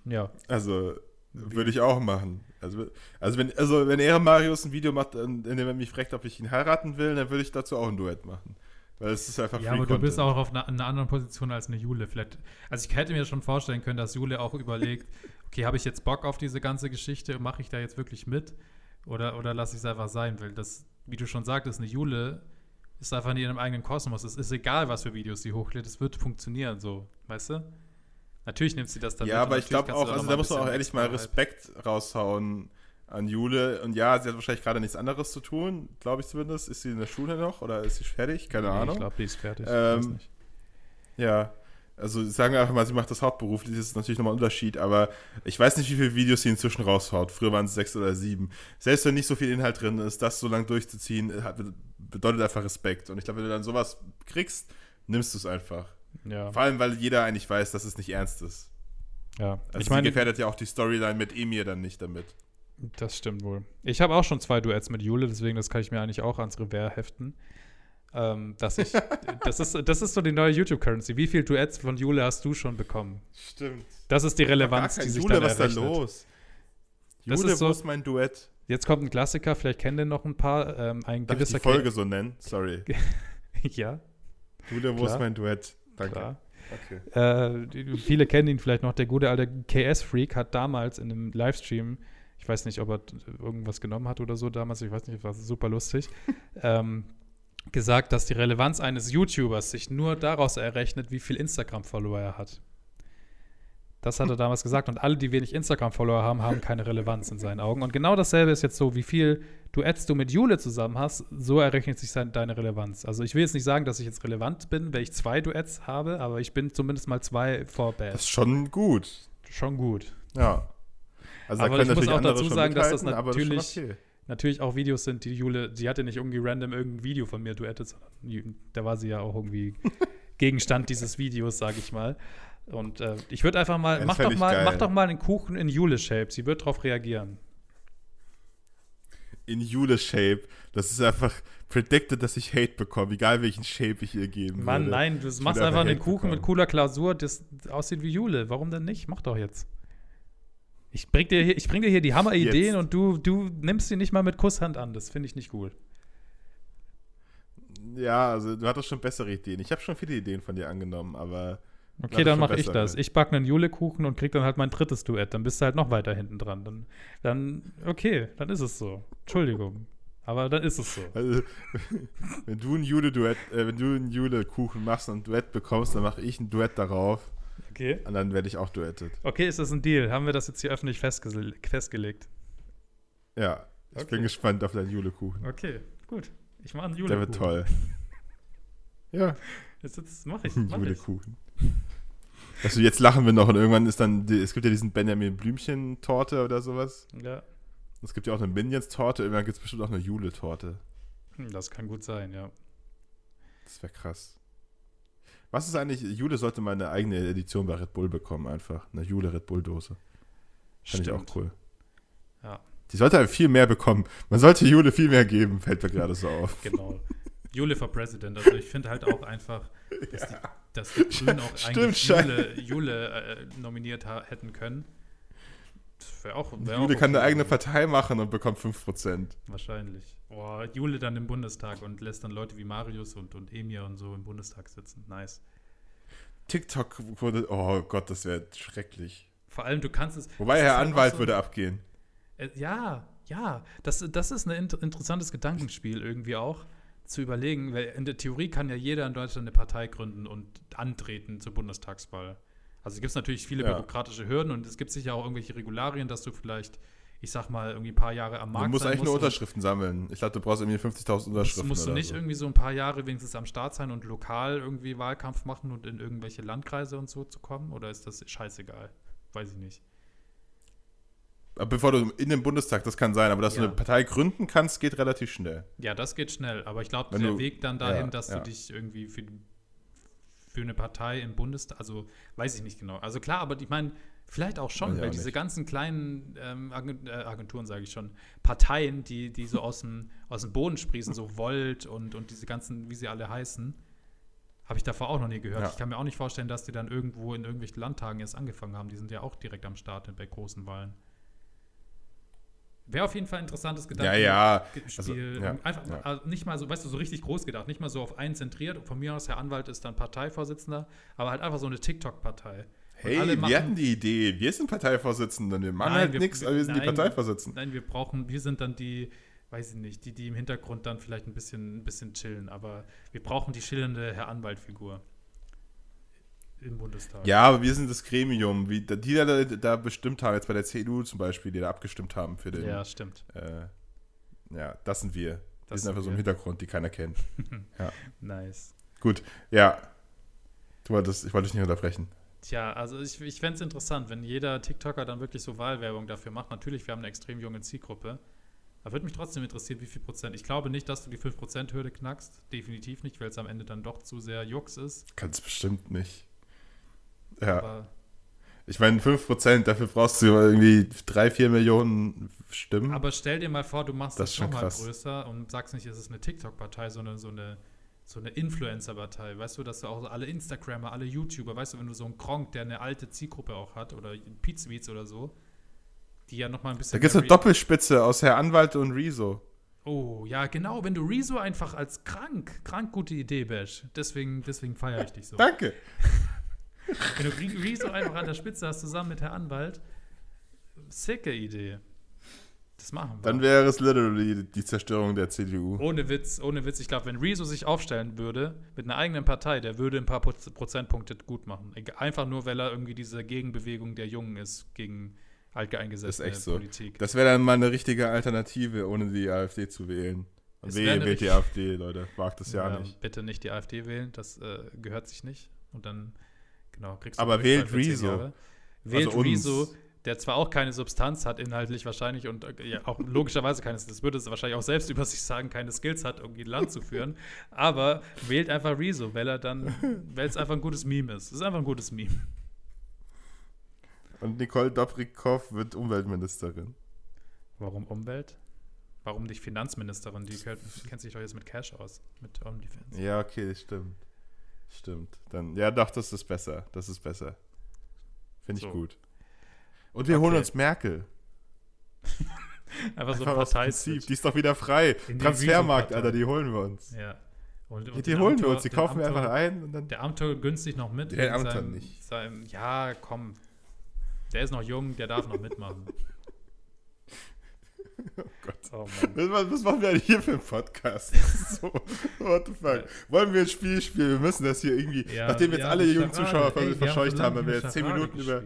Ja.
Also, würde ich auch machen. Also, also, wenn, also wenn Ehrenmarius ein Video macht, in in dem er mich fragt, ob ich ihn heiraten will, dann würde ich dazu auch ein Duett machen. Weil es ist einfach
Ja, aber du bist
Content.
auch auf einer, einer anderen Position als eine Jule. Vielleicht, also ich hätte mir schon vorstellen können, dass Jule auch überlegt, okay, habe ich jetzt Bock auf diese ganze Geschichte, mache ich da jetzt wirklich mit oder, oder lasse ich es einfach sein, weil das, wie du schon sagtest, eine Jule ist einfach in ihrem eigenen Kosmos. Es ist egal, was für Videos sie hochlädt, es wird funktionieren, so, weißt du? Natürlich nimmt sie das dann
Ja,
mit
aber ich glaube
du
auch, also da
ein
muss man auch ehrlich mal Respekt raushauen an Jule. Und ja, sie hat wahrscheinlich gerade nichts anderes zu tun, glaube ich zumindest. Ist sie in der Schule noch oder ist sie fertig? Keine
Nee,
Ahnung.
Ich glaube, die ist fertig.
Ähm,
ich weiß nicht.
Ja, also sagen wir einfach mal, sie macht das hauptberuflich, das ist natürlich nochmal ein Unterschied, aber ich weiß nicht, wie viele Videos sie inzwischen raushaut. Früher waren es sechs oder sieben. Selbst wenn nicht so viel Inhalt drin ist, das so lange durchzuziehen, hat, bedeutet einfach Respekt. Und ich glaube, wenn du dann sowas kriegst, nimmst du es einfach.
Ja,
Vor allem, weil jeder eigentlich weiß, dass es nicht ernst ist.
ja.
Also
ich meine,
gefährdet ja auch die Storyline mit Emir dann nicht damit.
Das stimmt wohl. Ich habe auch schon zwei Duets mit Jule, deswegen das kann ich mir eigentlich auch ans Revers heften. Ähm, dass ich, das ist, das ist so die neue YouTube-Currency. Wie viele Duets von Jule hast du schon bekommen?
Stimmt.
Das ist die Relevanz, die sich
Jule,
dann
was ist da
errechnet.
los?
Das
Jule,
ist so-
wo ist mein Duett?
Jetzt kommt ein Klassiker, vielleicht kennen den noch ein paar. Ähm, ein
Darf ich
gewisser
die Folge so nennen? Sorry.
K- ja,
Jule, wo
Klar.
ist mein Duett? Danke.
klar.
Okay.
Äh, viele kennen ihn vielleicht noch. Der gute alte KS-Freak hat damals in einem Livestream, ich weiß nicht, ob er irgendwas genommen hat oder so damals, ich weiß nicht, war super lustig, ähm, gesagt, dass die Relevanz eines YouTubers sich nur daraus errechnet, wie viel Instagram-Follower er hat. Das hat er damals gesagt. Und alle, die wenig Instagram-Follower haben, haben keine Relevanz in seinen Augen. Und genau dasselbe ist jetzt so, wie viel Duets du mit Jule zusammen hast, so errechnet sich deine Relevanz. Also ich will jetzt nicht sagen, dass ich jetzt relevant bin, wenn ich zwei Duets habe, aber ich bin zumindest mal zwei vor
Das
Bad.
ist schon gut.
Schon gut.
Ja. Also
Aber ich muss auch dazu sagen, dass das natürlich-
okay.
Natürlich auch Videos sind, die Jule, sie hatte nicht irgendwie random irgendein Video von mir duettet, sondern da war sie ja auch irgendwie Gegenstand dieses Videos, sage ich mal. Und äh, ich würde einfach mal,
das
mach doch mal,
geil.
mach doch mal einen Kuchen in Jule-Shape. Sie wird darauf reagieren.
In Jule-Shape. Das ist einfach predicted, dass ich Hate bekomme, egal welchen Shape ich ihr geben
Mann,
würde.
nein, du machst einfach einen
Hate
Kuchen mit
bekommen.
cooler Klausur, das aussieht wie Jule. Warum denn nicht? Mach doch jetzt. Ich bring dir hier, ich bring dir hier die Hammer-Ideen und du, du nimmst sie nicht mal mit Kusshand an. Das finde ich nicht gut.
Ja, also du hattest schon bessere Ideen. Ich habe schon viele Ideen von dir angenommen, aber
Okay, dann mache ich das. Ich backe einen Jule-Kuchen und krieg dann halt mein drittes Duett. Dann bist du halt noch weiter hinten dran. Dann, dann, okay, dann ist es so. Entschuldigung. Aber dann ist es so.
also, wenn du ein Jule-Duett, äh, wenn du einen Jule-Kuchen machst und ein Duett bekommst, dann mache ich ein Duett darauf.
Okay.
Und dann werde ich auch duettet.
Okay, ist das ein Deal? Haben wir das jetzt hier öffentlich festge festgelegt?
Ja. Ich
Okay.
bin gespannt auf deinen Julekuchen.
Okay, gut. Ich mache einen
Der
Julekuchen.
wird toll. Ja,
Jetzt, jetzt mache ich. Mach.
Julekuchen. Also jetzt lachen wir noch und irgendwann ist dann, es gibt ja diesen Benjamin Blümchen-Torte oder sowas.
Ja,
Es gibt ja auch eine Minions-Torte, irgendwann gibt es bestimmt auch eine Jule-Torte.
das kann gut sein, ja.
Das wäre krass. Was ist eigentlich, Jule sollte mal eine eigene Edition bei Red Bull bekommen, einfach. Eine Jule Red Bull-Dose. Fand ich auch cool.
Ja,
Die sollte halt viel mehr bekommen. Man sollte Jule viel mehr geben, fällt mir gerade so auf.
genau. Jule for President. Also ich finde halt auch einfach, dass, die, dass die Grünen auch
Stimmt,
eigentlich. Jule, Jule äh, nominiert hätten können. Wäre auch, wär
Jule
auch
kann eine eigene. Partei machen und bekommt 5%.
Wahrscheinlich. Boah, Jule dann im Bundestag und lässt dann Leute wie Marius und, und Emir und so im Bundestag sitzen. Nice.
TikTok wurde, oh Gott, das wäre schrecklich.
Vor allem, du kannst es.
Wobei Herr
halt
Anwalt
so-
würde abgehen.
Äh, ja, ja. Das, das ist ein int interessantes Gedankenspiel irgendwie auch, zu überlegen, weil in der Theorie kann ja jeder in Deutschland eine Partei gründen und antreten zur Bundestagswahl. Also es gibt natürlich viele
Ja.
bürokratische Hürden und es gibt sicher auch irgendwelche Regularien, dass du vielleicht, ich sag mal, irgendwie ein paar Jahre am Markt
Du musst eigentlich nur
musst
Unterschriften sammeln. Ich glaube, du brauchst irgendwie 50.000
Musst,
Unterschriften.
musst du
oder
nicht
so.
irgendwie so ein paar Jahre wenigstens am Start sein und lokal irgendwie Wahlkampf machen und in irgendwelche Landkreise und so zu kommen? Oder ist das scheißegal? Weiß ich nicht.
Bevor du in den Bundestag, das kann sein, aber dass
Ja.
du eine Partei gründen kannst, geht relativ schnell.
Ja, das geht schnell, aber ich glaube, der
du-
Weg dann dahin,
ja,
dass du dich irgendwie für, für eine Partei im Bundestag, also weiß ich nicht genau. Also klar, aber ich meine, vielleicht auch schon, weil
auch
diese
nicht.
ganzen kleinen ähm, äh, Agenturen, sage ich schon, Parteien, die, die so aus dem, aus dem Boden sprießen, so Volt und, und diese ganzen, wie sie alle heißen, habe ich davor auch noch nie gehört.
Ja.
Ich kann mir auch nicht vorstellen, dass die dann irgendwo in irgendwelchen Landtagen erst angefangen haben. Die sind ja auch direkt am Start bei großen Wahlen. Wäre auf jeden Fall ein interessantes
Ja,
Gedanken.
ja.
Spiel.
Also, ja,
einfach
ja.
also nicht mal so, weißt du, so richtig groß gedacht, nicht mal so auf einen zentriert. Von mir aus, Herr Anwalt ist dann Parteivorsitzender, aber halt einfach so eine TikTok-Partei.
Hey,
alle
wir
machen-
hatten die Idee. Wir sind Parteivorsitzende. Wir machen
Nein,
halt nichts, aber wir sind die
nein.
Parteivorsitzenden.
Nein, wir brauchen, wir sind dann die, weiß ich nicht, die, die im Hintergrund dann vielleicht ein bisschen, ein bisschen chillen, aber wir brauchen die schillernde Herr Anwalt-Figur im Bundestag.
Ja, aber wir sind das Gremium, wie die da, da bestimmt haben, jetzt bei der CDU zum Beispiel, die da abgestimmt haben für den.
ja stimmt.
Äh, ja, das sind wir. Wir
Das
sind einfach
sind
so im
wir.
Hintergrund, die keiner kennt.
Nice.
Gut, ja. Du wolltest, ich wollte dich nicht unterbrechen.
Tja, also ich, ich fände es interessant, wenn jeder TikToker dann wirklich so Wahlwerbung dafür macht. Natürlich, wir haben eine extrem junge Zielgruppe. Aber würde mich trotzdem interessieren, wie viel Prozent. Ich glaube nicht, dass du die 5%-Hürde knackst. Definitiv nicht, weil es am Ende dann doch zu sehr Jux ist.
Kannst bestimmt nicht. Ja,
Aber
ich meine, 5%, dafür brauchst du irgendwie 3, 4 Millionen Stimmen.
Aber stell dir mal vor, du machst.
Das
das,
ist schon
noch mal
krass.
größer und sagst nicht, es ist eine TikTok-Partei, sondern so eine, so eine Influencer-Partei. Weißt du, dass du auch alle Instagrammer, alle YouTuber, weißt du, wenn du so einen Kronk, der eine alte Zielgruppe auch hat, oder Pizweets oder so, die ja noch mal ein bisschen.
da gibt es eine Doppelspitze aus Herr Anwalt und Rezo.
Oh, ja, genau, wenn du Rezo einfach als krank, krank gute Idee bash. Deswegen, deswegen feiere ich dich so.
Danke.
Wenn du Rezo einfach an der Spitze hast, zusammen mit Herr Anwalt, sicke Idee. Das machen wir.
Dann wäre es literally die Zerstörung der CDU.
Ohne Witz, ohne Witz. Ich glaube, wenn Rezo sich aufstellen würde mit einer eigenen Partei, der würde ein paar Proz- Prozentpunkte gut machen. Einfach nur, weil er irgendwie diese Gegenbewegung der Jungen ist gegen alteingesessene
Ist echt so.
Politik.
Das wäre dann mal eine richtige Alternative, ohne die AfD zu wählen.
Es
wehe, wählt die AfD, Leute. Wagt es ja, nicht.
Bitte nicht die AfD wählen, das äh, gehört sich nicht. Und dann, genau, kriegst
Aber
Polizei
wählt Rezo.
Wählt
Also.
Rezo, der zwar auch keine Substanz hat, inhaltlich wahrscheinlich, und äh, ja, auch logischerweise keines, das würde es wahrscheinlich auch selbst über sich sagen, keine Skills hat, irgendwie ein Land zu führen, aber wählt einfach Rezo, weil er dann, weil es einfach ein gutes Meme ist. Es ist einfach ein gutes Meme.
Und Nicole Dobrikow wird Umweltministerin.
Warum Umwelt? Warum nicht Finanzministerin? Die kennt, kennt sich doch jetzt mit Cash aus, mit OnlyFans.
Ja, okay, stimmt. Stimmt. Dann, ja, doch, das ist besser. Das ist besser. Finde ich
So.
gut. Und wir holen
Okay.
uns Merkel.
Einfach so ein
Einfach aus
Partei.
Prinzip. Die ist doch wieder frei.
Die
Transfermarkt. Alter, die holen wir uns.
Ja. Und,
Die,
und
die
den
holen wir
Amtor-
uns, die kaufen wir
Amtor-
einfach ein und dann.
Der Amtor günstig noch mit.
Der Amtor
seinem,
nicht.
Seinem, ja, komm. Der ist noch jung, der darf noch mitmachen.
Oh Gott. Oh was, was, machen wir eigentlich hier für einen Podcast? so, what the fuck? Wollen wir ein Spiel spielen? Wir müssen das hier irgendwie, ja, nachdem jetzt ja, alle jungen Zuschauer Ey, verscheucht haben, weil wir jetzt 10 Minuten über,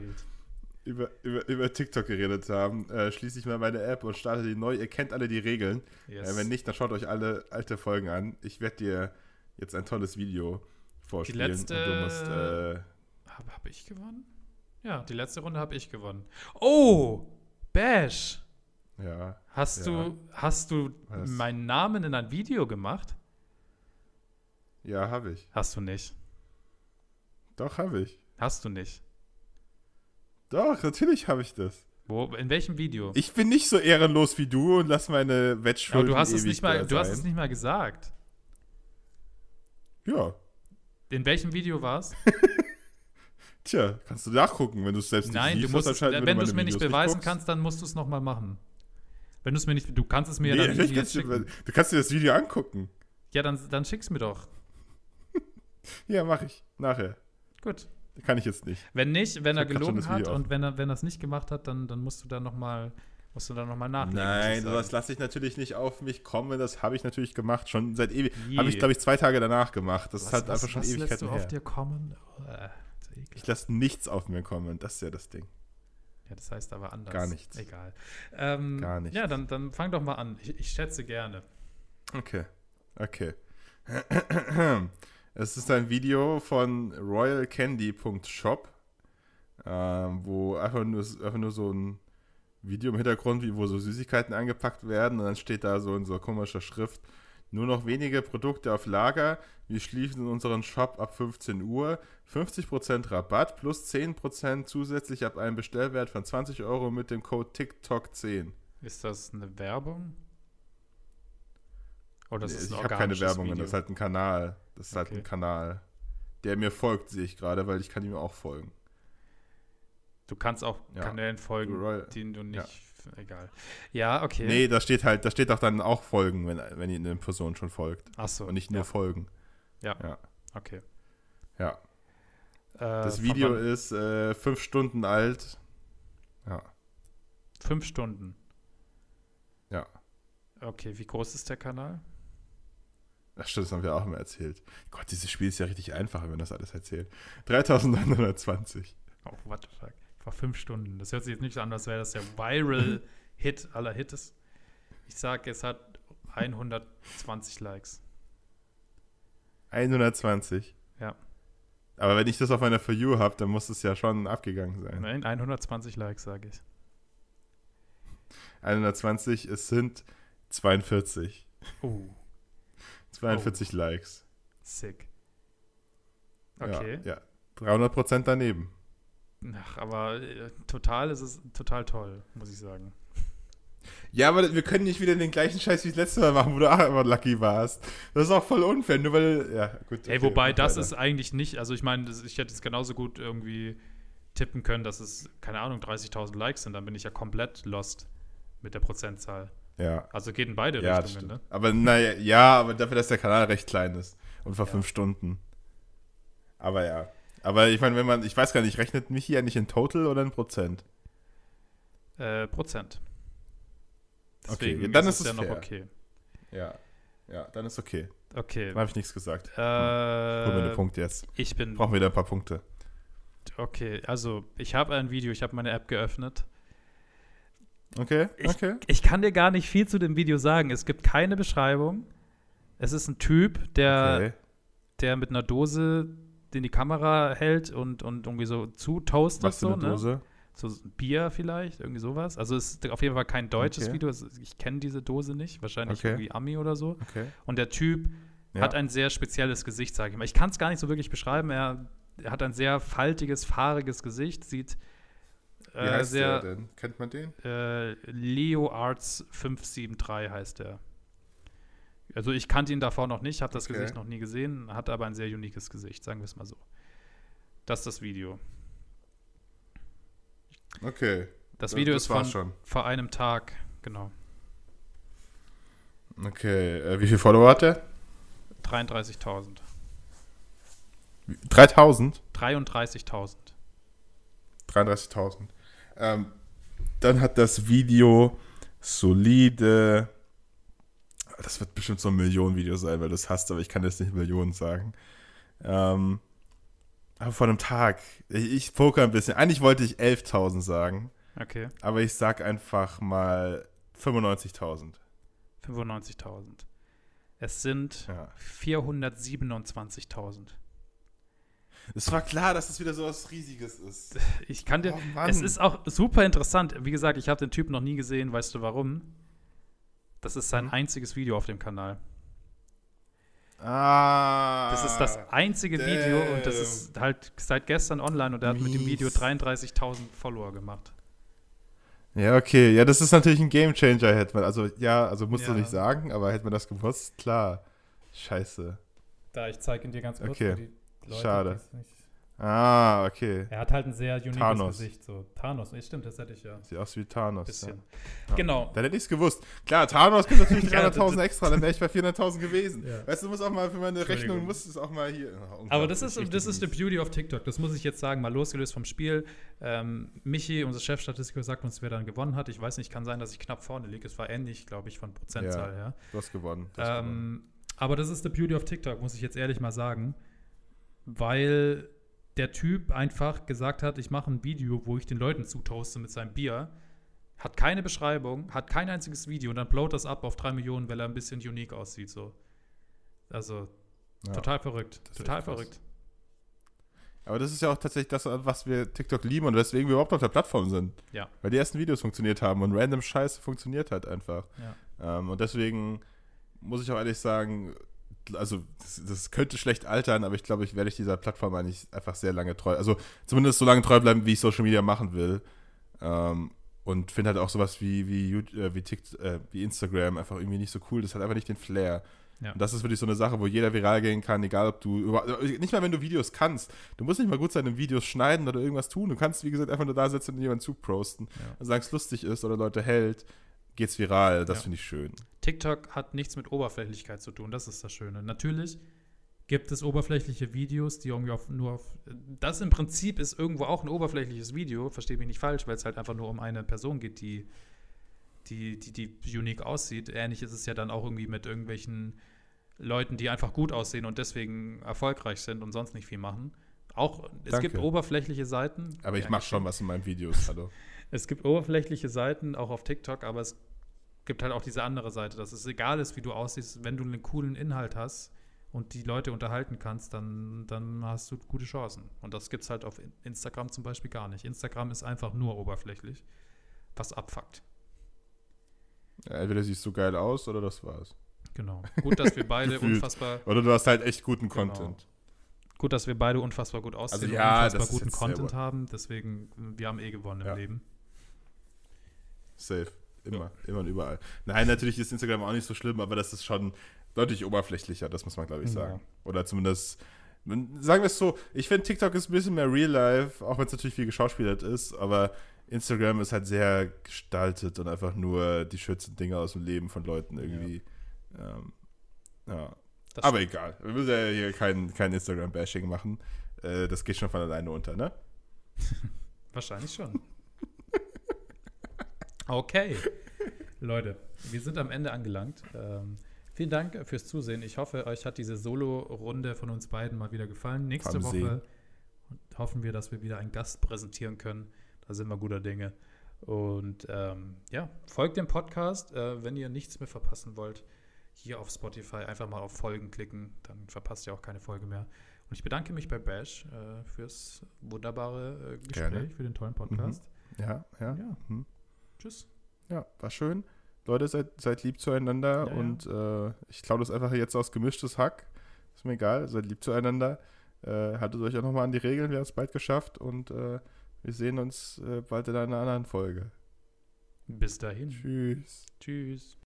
über, über, über TikTok geredet haben, äh, schließe ich mal meine App und starte die neu. Ihr kennt alle die Regeln. Yes. Äh, wenn nicht, dann schaut euch alle alte Folgen an. Ich werde dir jetzt ein tolles Video vorspielen.
Die letzte, und du musst. Äh, habe hab ich gewonnen? Ja, die letzte Runde habe ich gewonnen. Oh! Bash!
Ja.
Hast ja. du, hast du meinen Namen in ein Video gemacht?
Ja, habe ich.
Hast du nicht.
Doch, habe ich.
Hast du nicht.
Doch, natürlich habe ich das.
Wo, in welchem Video?
Ich bin nicht so ehrenlos wie du und lass meine Wettschulden
Aber du hast es nicht mal, Du hast es nicht mal gesagt.
Ja.
In welchem Video war es?
Tja, kannst du nachgucken, wenn du es selbst
Nicht siehst, du musst wenn du es mir nicht beweisen nicht kannst, dann musst du es nochmal machen. Wenn du es mir nicht, du kannst es mir nee,
ja dann nicht schicken. Du kannst dir das Video angucken.
Ja, dann, dann schick's mir doch.
ja, mach ich. Nachher.
Gut.
Kann ich jetzt nicht.
Wenn nicht, wenn ich er gelogen hat und wenn er, wenn er es nicht gemacht hat, dann, dann musst du da nochmal musst du da nochmal nachlegen.
Nein, sowas lasse ich natürlich nicht auf mich kommen. Das habe ich natürlich gemacht. Schon seit ewig. Habe ich, glaube ich, zwei Tage danach gemacht. Das was, hat einfach was, schon was Ewigkeiten lässt du her. auf
dir kommen?
Äh, ich lasse nichts auf mir kommen. Das ist ja das Ding.
Ja, das heißt aber anders.
Gar nichts.
Egal. Ähm,
Gar nichts.
Ja, dann, dann fang doch mal an. Ich, ich schätze gerne.
Okay. Okay. Es ist ein Video von royalcandy.shop, äh, wo einfach nur, einfach nur so ein Video im Hintergrund, wo so Süßigkeiten angepackt werden und dann steht da so in so komischer Schrift, nur noch wenige Produkte auf Lager. Wir schließen unseren Shop ab 15 Uhr. 50% Rabatt plus 10% zusätzlich ab einem Bestellwert von 20 Euro mit dem Code TikTok10.
Ist das eine Werbung?
Oder ist nee, ich habe keine Werbung, Video? das ist halt ein Kanal. Das ist okay. halt ein Kanal. Der mir folgt, sehe ich gerade, weil ich kann ihm auch folgen.
Du kannst auch ja. Kanälen folgen, Royal, denen du nicht. Ja. Egal. Ja, okay.
Nee, da steht halt, da steht auch dann auch folgen, wenn, wenn ihr eine Person schon folgt.
Ach so.
Und nicht nur
ja.
folgen.
Ja. ja. Okay.
Ja. Äh, das Video ist äh, fünf Stunden alt. Ja.
Fünf Stunden.
Ja.
Okay, wie groß ist der Kanal?
Ach stimmt, das haben wir auch immer erzählt. Gott, dieses Spiel ist ja richtig einfach, wenn man das alles erzählt. 3920.
Oh, what the fuck. Vor fünf Stunden. Das hört sich jetzt nicht so an, als wäre das der Viral-Hit aller Hits. Ich sage, es hat 120 Likes.
120?
Ja.
Aber wenn ich das auf meiner For You habe, dann muss es ja schon abgegangen sein.
Nein, 120 Likes, sage ich.
120, es sind 42.
Oh.
42 oh. Likes.
Sick. Okay.
Ja, ja. 300% daneben.
Ach, aber äh, total ist es total toll, muss ich sagen.
Ja, aber wir können nicht wieder den gleichen Scheiß wie das letzte Mal machen, wo du auch immer lucky warst. Das ist auch voll unfair, nur weil, ja,
gut. Okay, Ey, wobei das ist eigentlich nicht, also ich meine, ich hätte es genauso gut irgendwie tippen können, dass es, keine Ahnung, 30.000 Likes sind, dann bin ich ja komplett lost mit der Prozentzahl.
Ja.
Also geht in beide ja, Richtungen, ne?
Aber naja, ja, aber dafür, dass der Kanal recht klein ist und vor ja. fünf Stunden. Aber ja. Aber ich meine, wenn man, ich weiß gar nicht, rechnet mich hier nicht in Total oder in Prozent?
Äh, Prozent.
Deswegen okay, dann ist, es
ja fair. noch okay.
Ja, ja, dann ist okay.
Okay.
Dann habe ich nichts gesagt.
Äh, Hol
mir den Punkt jetzt.
Ich bin.
Brauchen wieder ein paar Punkte.
Okay, also ich habe ein Video, ich habe meine App geöffnet.
Okay,
okay. Ich, ich, kann dir gar nicht viel zu dem Video sagen. Es gibt keine Beschreibung. Es ist ein Typ, der, okay. der mit einer Dose in die Kamera hält und, und irgendwie so zutoastet.
Was für
so,
eine ne? Dose?
So Bier vielleicht, irgendwie sowas. Also es ist auf jeden Fall kein deutsches okay. Video. Ich kenne diese Dose nicht. Wahrscheinlich okay. irgendwie Ami oder so.
Okay.
Und der Typ ja. hat ein sehr spezielles Gesicht, sage ich mal. Ich kann es gar nicht so wirklich beschreiben. Er, er, hat ein sehr faltiges, fahriges Gesicht. Sieht
äh, Wie heißt sehr, der denn? Kennt man den?
Äh, Leo Arts 573 heißt er. Also ich kannte ihn davor noch nicht, habe das okay. Gesicht noch nie gesehen, hat aber ein sehr uniques Gesicht, sagen wir es mal so. Das ist das Video.
Okay.
Das Video das, ist von schon. vor einem Tag, genau.
Okay, äh, wie viele Follower hat der?
33.000.
3000?
33.000.
33.000. Ähm, dann hat das Video solide. Das wird bestimmt so ein Millionen-Video sein, weil du es hast, aber ich kann jetzt nicht Millionen sagen. Ähm, aber vor einem Tag. Ich, ich poker ein bisschen. Eigentlich wollte ich 11.000 sagen.
Okay.
Aber ich sag einfach mal 95.000.
95.000. Es sind
Ja.
427.000.
Es war klar, dass es wieder so was Riesiges ist.
Ich kann dir.
Oh
es ist auch super interessant. Wie gesagt, ich habe den Typ noch nie gesehen. Weißt du warum? Das ist
Mhm.
sein einziges Video auf dem Kanal.
Ah.
Das ist das einzige Video und das
damn.
ist halt seit gestern online und er hat mit dem Video
Mies.
33.000 Follower gemacht.
Ja, okay. Ja, das ist natürlich ein Gamechanger, hätte man. Also, ja, also musst du
Ja.
nicht sagen, aber hätte man das gewusst, klar. Scheiße.
Da, ich zeige ihn dir ganz
kurz Okay.
Leute,
Schade. Ah, okay.
Er hat halt ein sehr uniques
Thanos.
Gesicht. So. Thanos, nee, stimmt, das hätte ich ja.
Sieht aus wie Thanos.
Bisschen.
Ja.
Genau.
Dann hätte ich es gewusst. Klar, Thanos gibt natürlich
Ja,
300.000
das-
extra, dann wäre ich bei 400.000 gewesen.
Ja.
Weißt du, du musst auch mal für meine. Rechnung, musst es auch mal hier. Oh,
Aber das ist, das ist the beauty of TikTok. Das muss ich jetzt sagen, mal losgelöst vom Spiel. Ähm, Michi, unser Chefstatistiker, sagt uns, wer dann gewonnen hat. Ich weiß nicht, kann sein, dass ich knapp vorne liege. Es war ähnlich, glaube ich, von Prozentzahl
Ja.
her.
Du hast gewonnen. Du hast gewonnen.
Ähm, aber das ist the beauty of TikTok, muss ich jetzt ehrlich mal sagen. Weil der Typ einfach gesagt hat, ich mache ein Video, wo ich den Leuten zutoaste mit seinem Bier. Hat keine Beschreibung, hat kein einziges Video und dann blowt das ab auf drei Millionen, weil er ein bisschen unique aussieht. So. Also
Ja.
total verrückt. Total verrückt.
Aber das ist ja auch tatsächlich das, was wir TikTok lieben und weswegen wir überhaupt auf der Plattform sind.
Ja.
Weil die ersten Videos funktioniert haben und random Scheiße funktioniert halt einfach.
Ja.
Ähm, und deswegen muss ich auch ehrlich sagen, also das, das könnte schlecht altern, aber ich glaube, ich werde ich dieser Plattform eigentlich einfach sehr lange treu, also zumindest so lange treu bleiben, wie ich Social Media machen will. Ähm, und finde halt auch sowas wie, wie, Yout- äh, wie, Tikt, äh, wie Instagram einfach irgendwie nicht so cool. Das hat einfach nicht den Flair.
Ja.
Und das ist wirklich so eine Sache, wo jeder viral gehen kann, egal ob du, nicht mal wenn du Videos kannst. Du musst nicht mal gut sein im Videos schneiden oder irgendwas tun. Du kannst, wie gesagt, einfach nur da sitzen und jemanden zuprosten.
Ja.
Und solange es lustig ist oder Leute hält, geht's viral. Das
Ja.
finde ich schön.
TikTok hat nichts mit Oberflächlichkeit zu tun, das ist das Schöne. Natürlich gibt es oberflächliche Videos, die irgendwie auf, nur auf. Das im Prinzip ist irgendwo auch ein oberflächliches Video, verstehe mich nicht falsch, weil es halt einfach nur um eine Person geht, die, die, die, die unique aussieht. Ähnlich ist es ja dann auch irgendwie mit irgendwelchen Leuten, die einfach gut aussehen und deswegen erfolgreich sind und sonst nicht viel machen. Auch, es
Danke.
gibt oberflächliche Seiten.
Aber ich mache schon was in meinen Videos, hallo.
es gibt oberflächliche Seiten, auch auf TikTok, aber es gibt halt auch diese andere Seite, dass es egal ist, wie du aussiehst, wenn du einen coolen Inhalt hast und die Leute unterhalten kannst, dann, dann hast du gute Chancen. Und das gibt es halt auf In- Instagram zum Beispiel gar nicht. Instagram ist einfach nur oberflächlich, was abfuckt.
Ja, entweder siehst du geil aus oder das war's.
Genau. Gut, dass wir beide unfassbar,
Oder du hast halt echt guten
Genau.
Content.
gut, dass wir beide unfassbar gut aussehen
Also ja,
und unfassbar guten Content haben. Deswegen, wir haben eh gewonnen
Ja.
im Leben.
Safe. Immer, immer und überall. Nein, natürlich ist Instagram auch nicht so schlimm, aber das ist schon deutlich oberflächlicher, das muss man, glaube ich,
Ja.
sagen. Oder zumindest, sagen wir es so, ich finde TikTok ist ein bisschen mehr Real Life, auch wenn es natürlich viel geschauspielert ist, aber Instagram ist halt sehr gestaltet und einfach nur die schönsten Dinge aus dem Leben von Leuten irgendwie. Ja. Ähm, ja. Aber egal, wir müssen ja hier kein, kein Instagram-Bashing machen. Äh, das geht schon von alleine unter, ne?
Wahrscheinlich schon. Okay. Leute, wir sind am Ende angelangt. Ähm, vielen Dank fürs Zusehen. Ich hoffe, euch hat diese Solo-Runde von uns beiden mal wieder gefallen. Nächste
See.
Woche hoffen wir, dass wir wieder einen Gast präsentieren können. Da sind wir guter Dinge. Und ähm, ja, folgt dem Podcast, äh, wenn ihr nichts mehr verpassen wollt. Hier auf Spotify einfach mal auf Folgen klicken, dann verpasst ihr auch keine Folge mehr. Und ich bedanke mich bei Bash äh, fürs wunderbare äh, Gespräch,
Gerne.
für den tollen Podcast.
Ja, ja.
Ja.
Hm.
Tschüss.
Ja, war schön. Leute, seid, seid lieb zueinander
Ja, ja.
und äh, ich klaue das einfach jetzt aus gemischtes Hack. Ist mir egal, seid lieb zueinander. Äh, haltet euch auch nochmal an die Regeln, wir haben es bald geschafft und äh, wir sehen uns äh, bald in einer anderen Folge.
Bis dahin.
Tschüss.
Tschüss.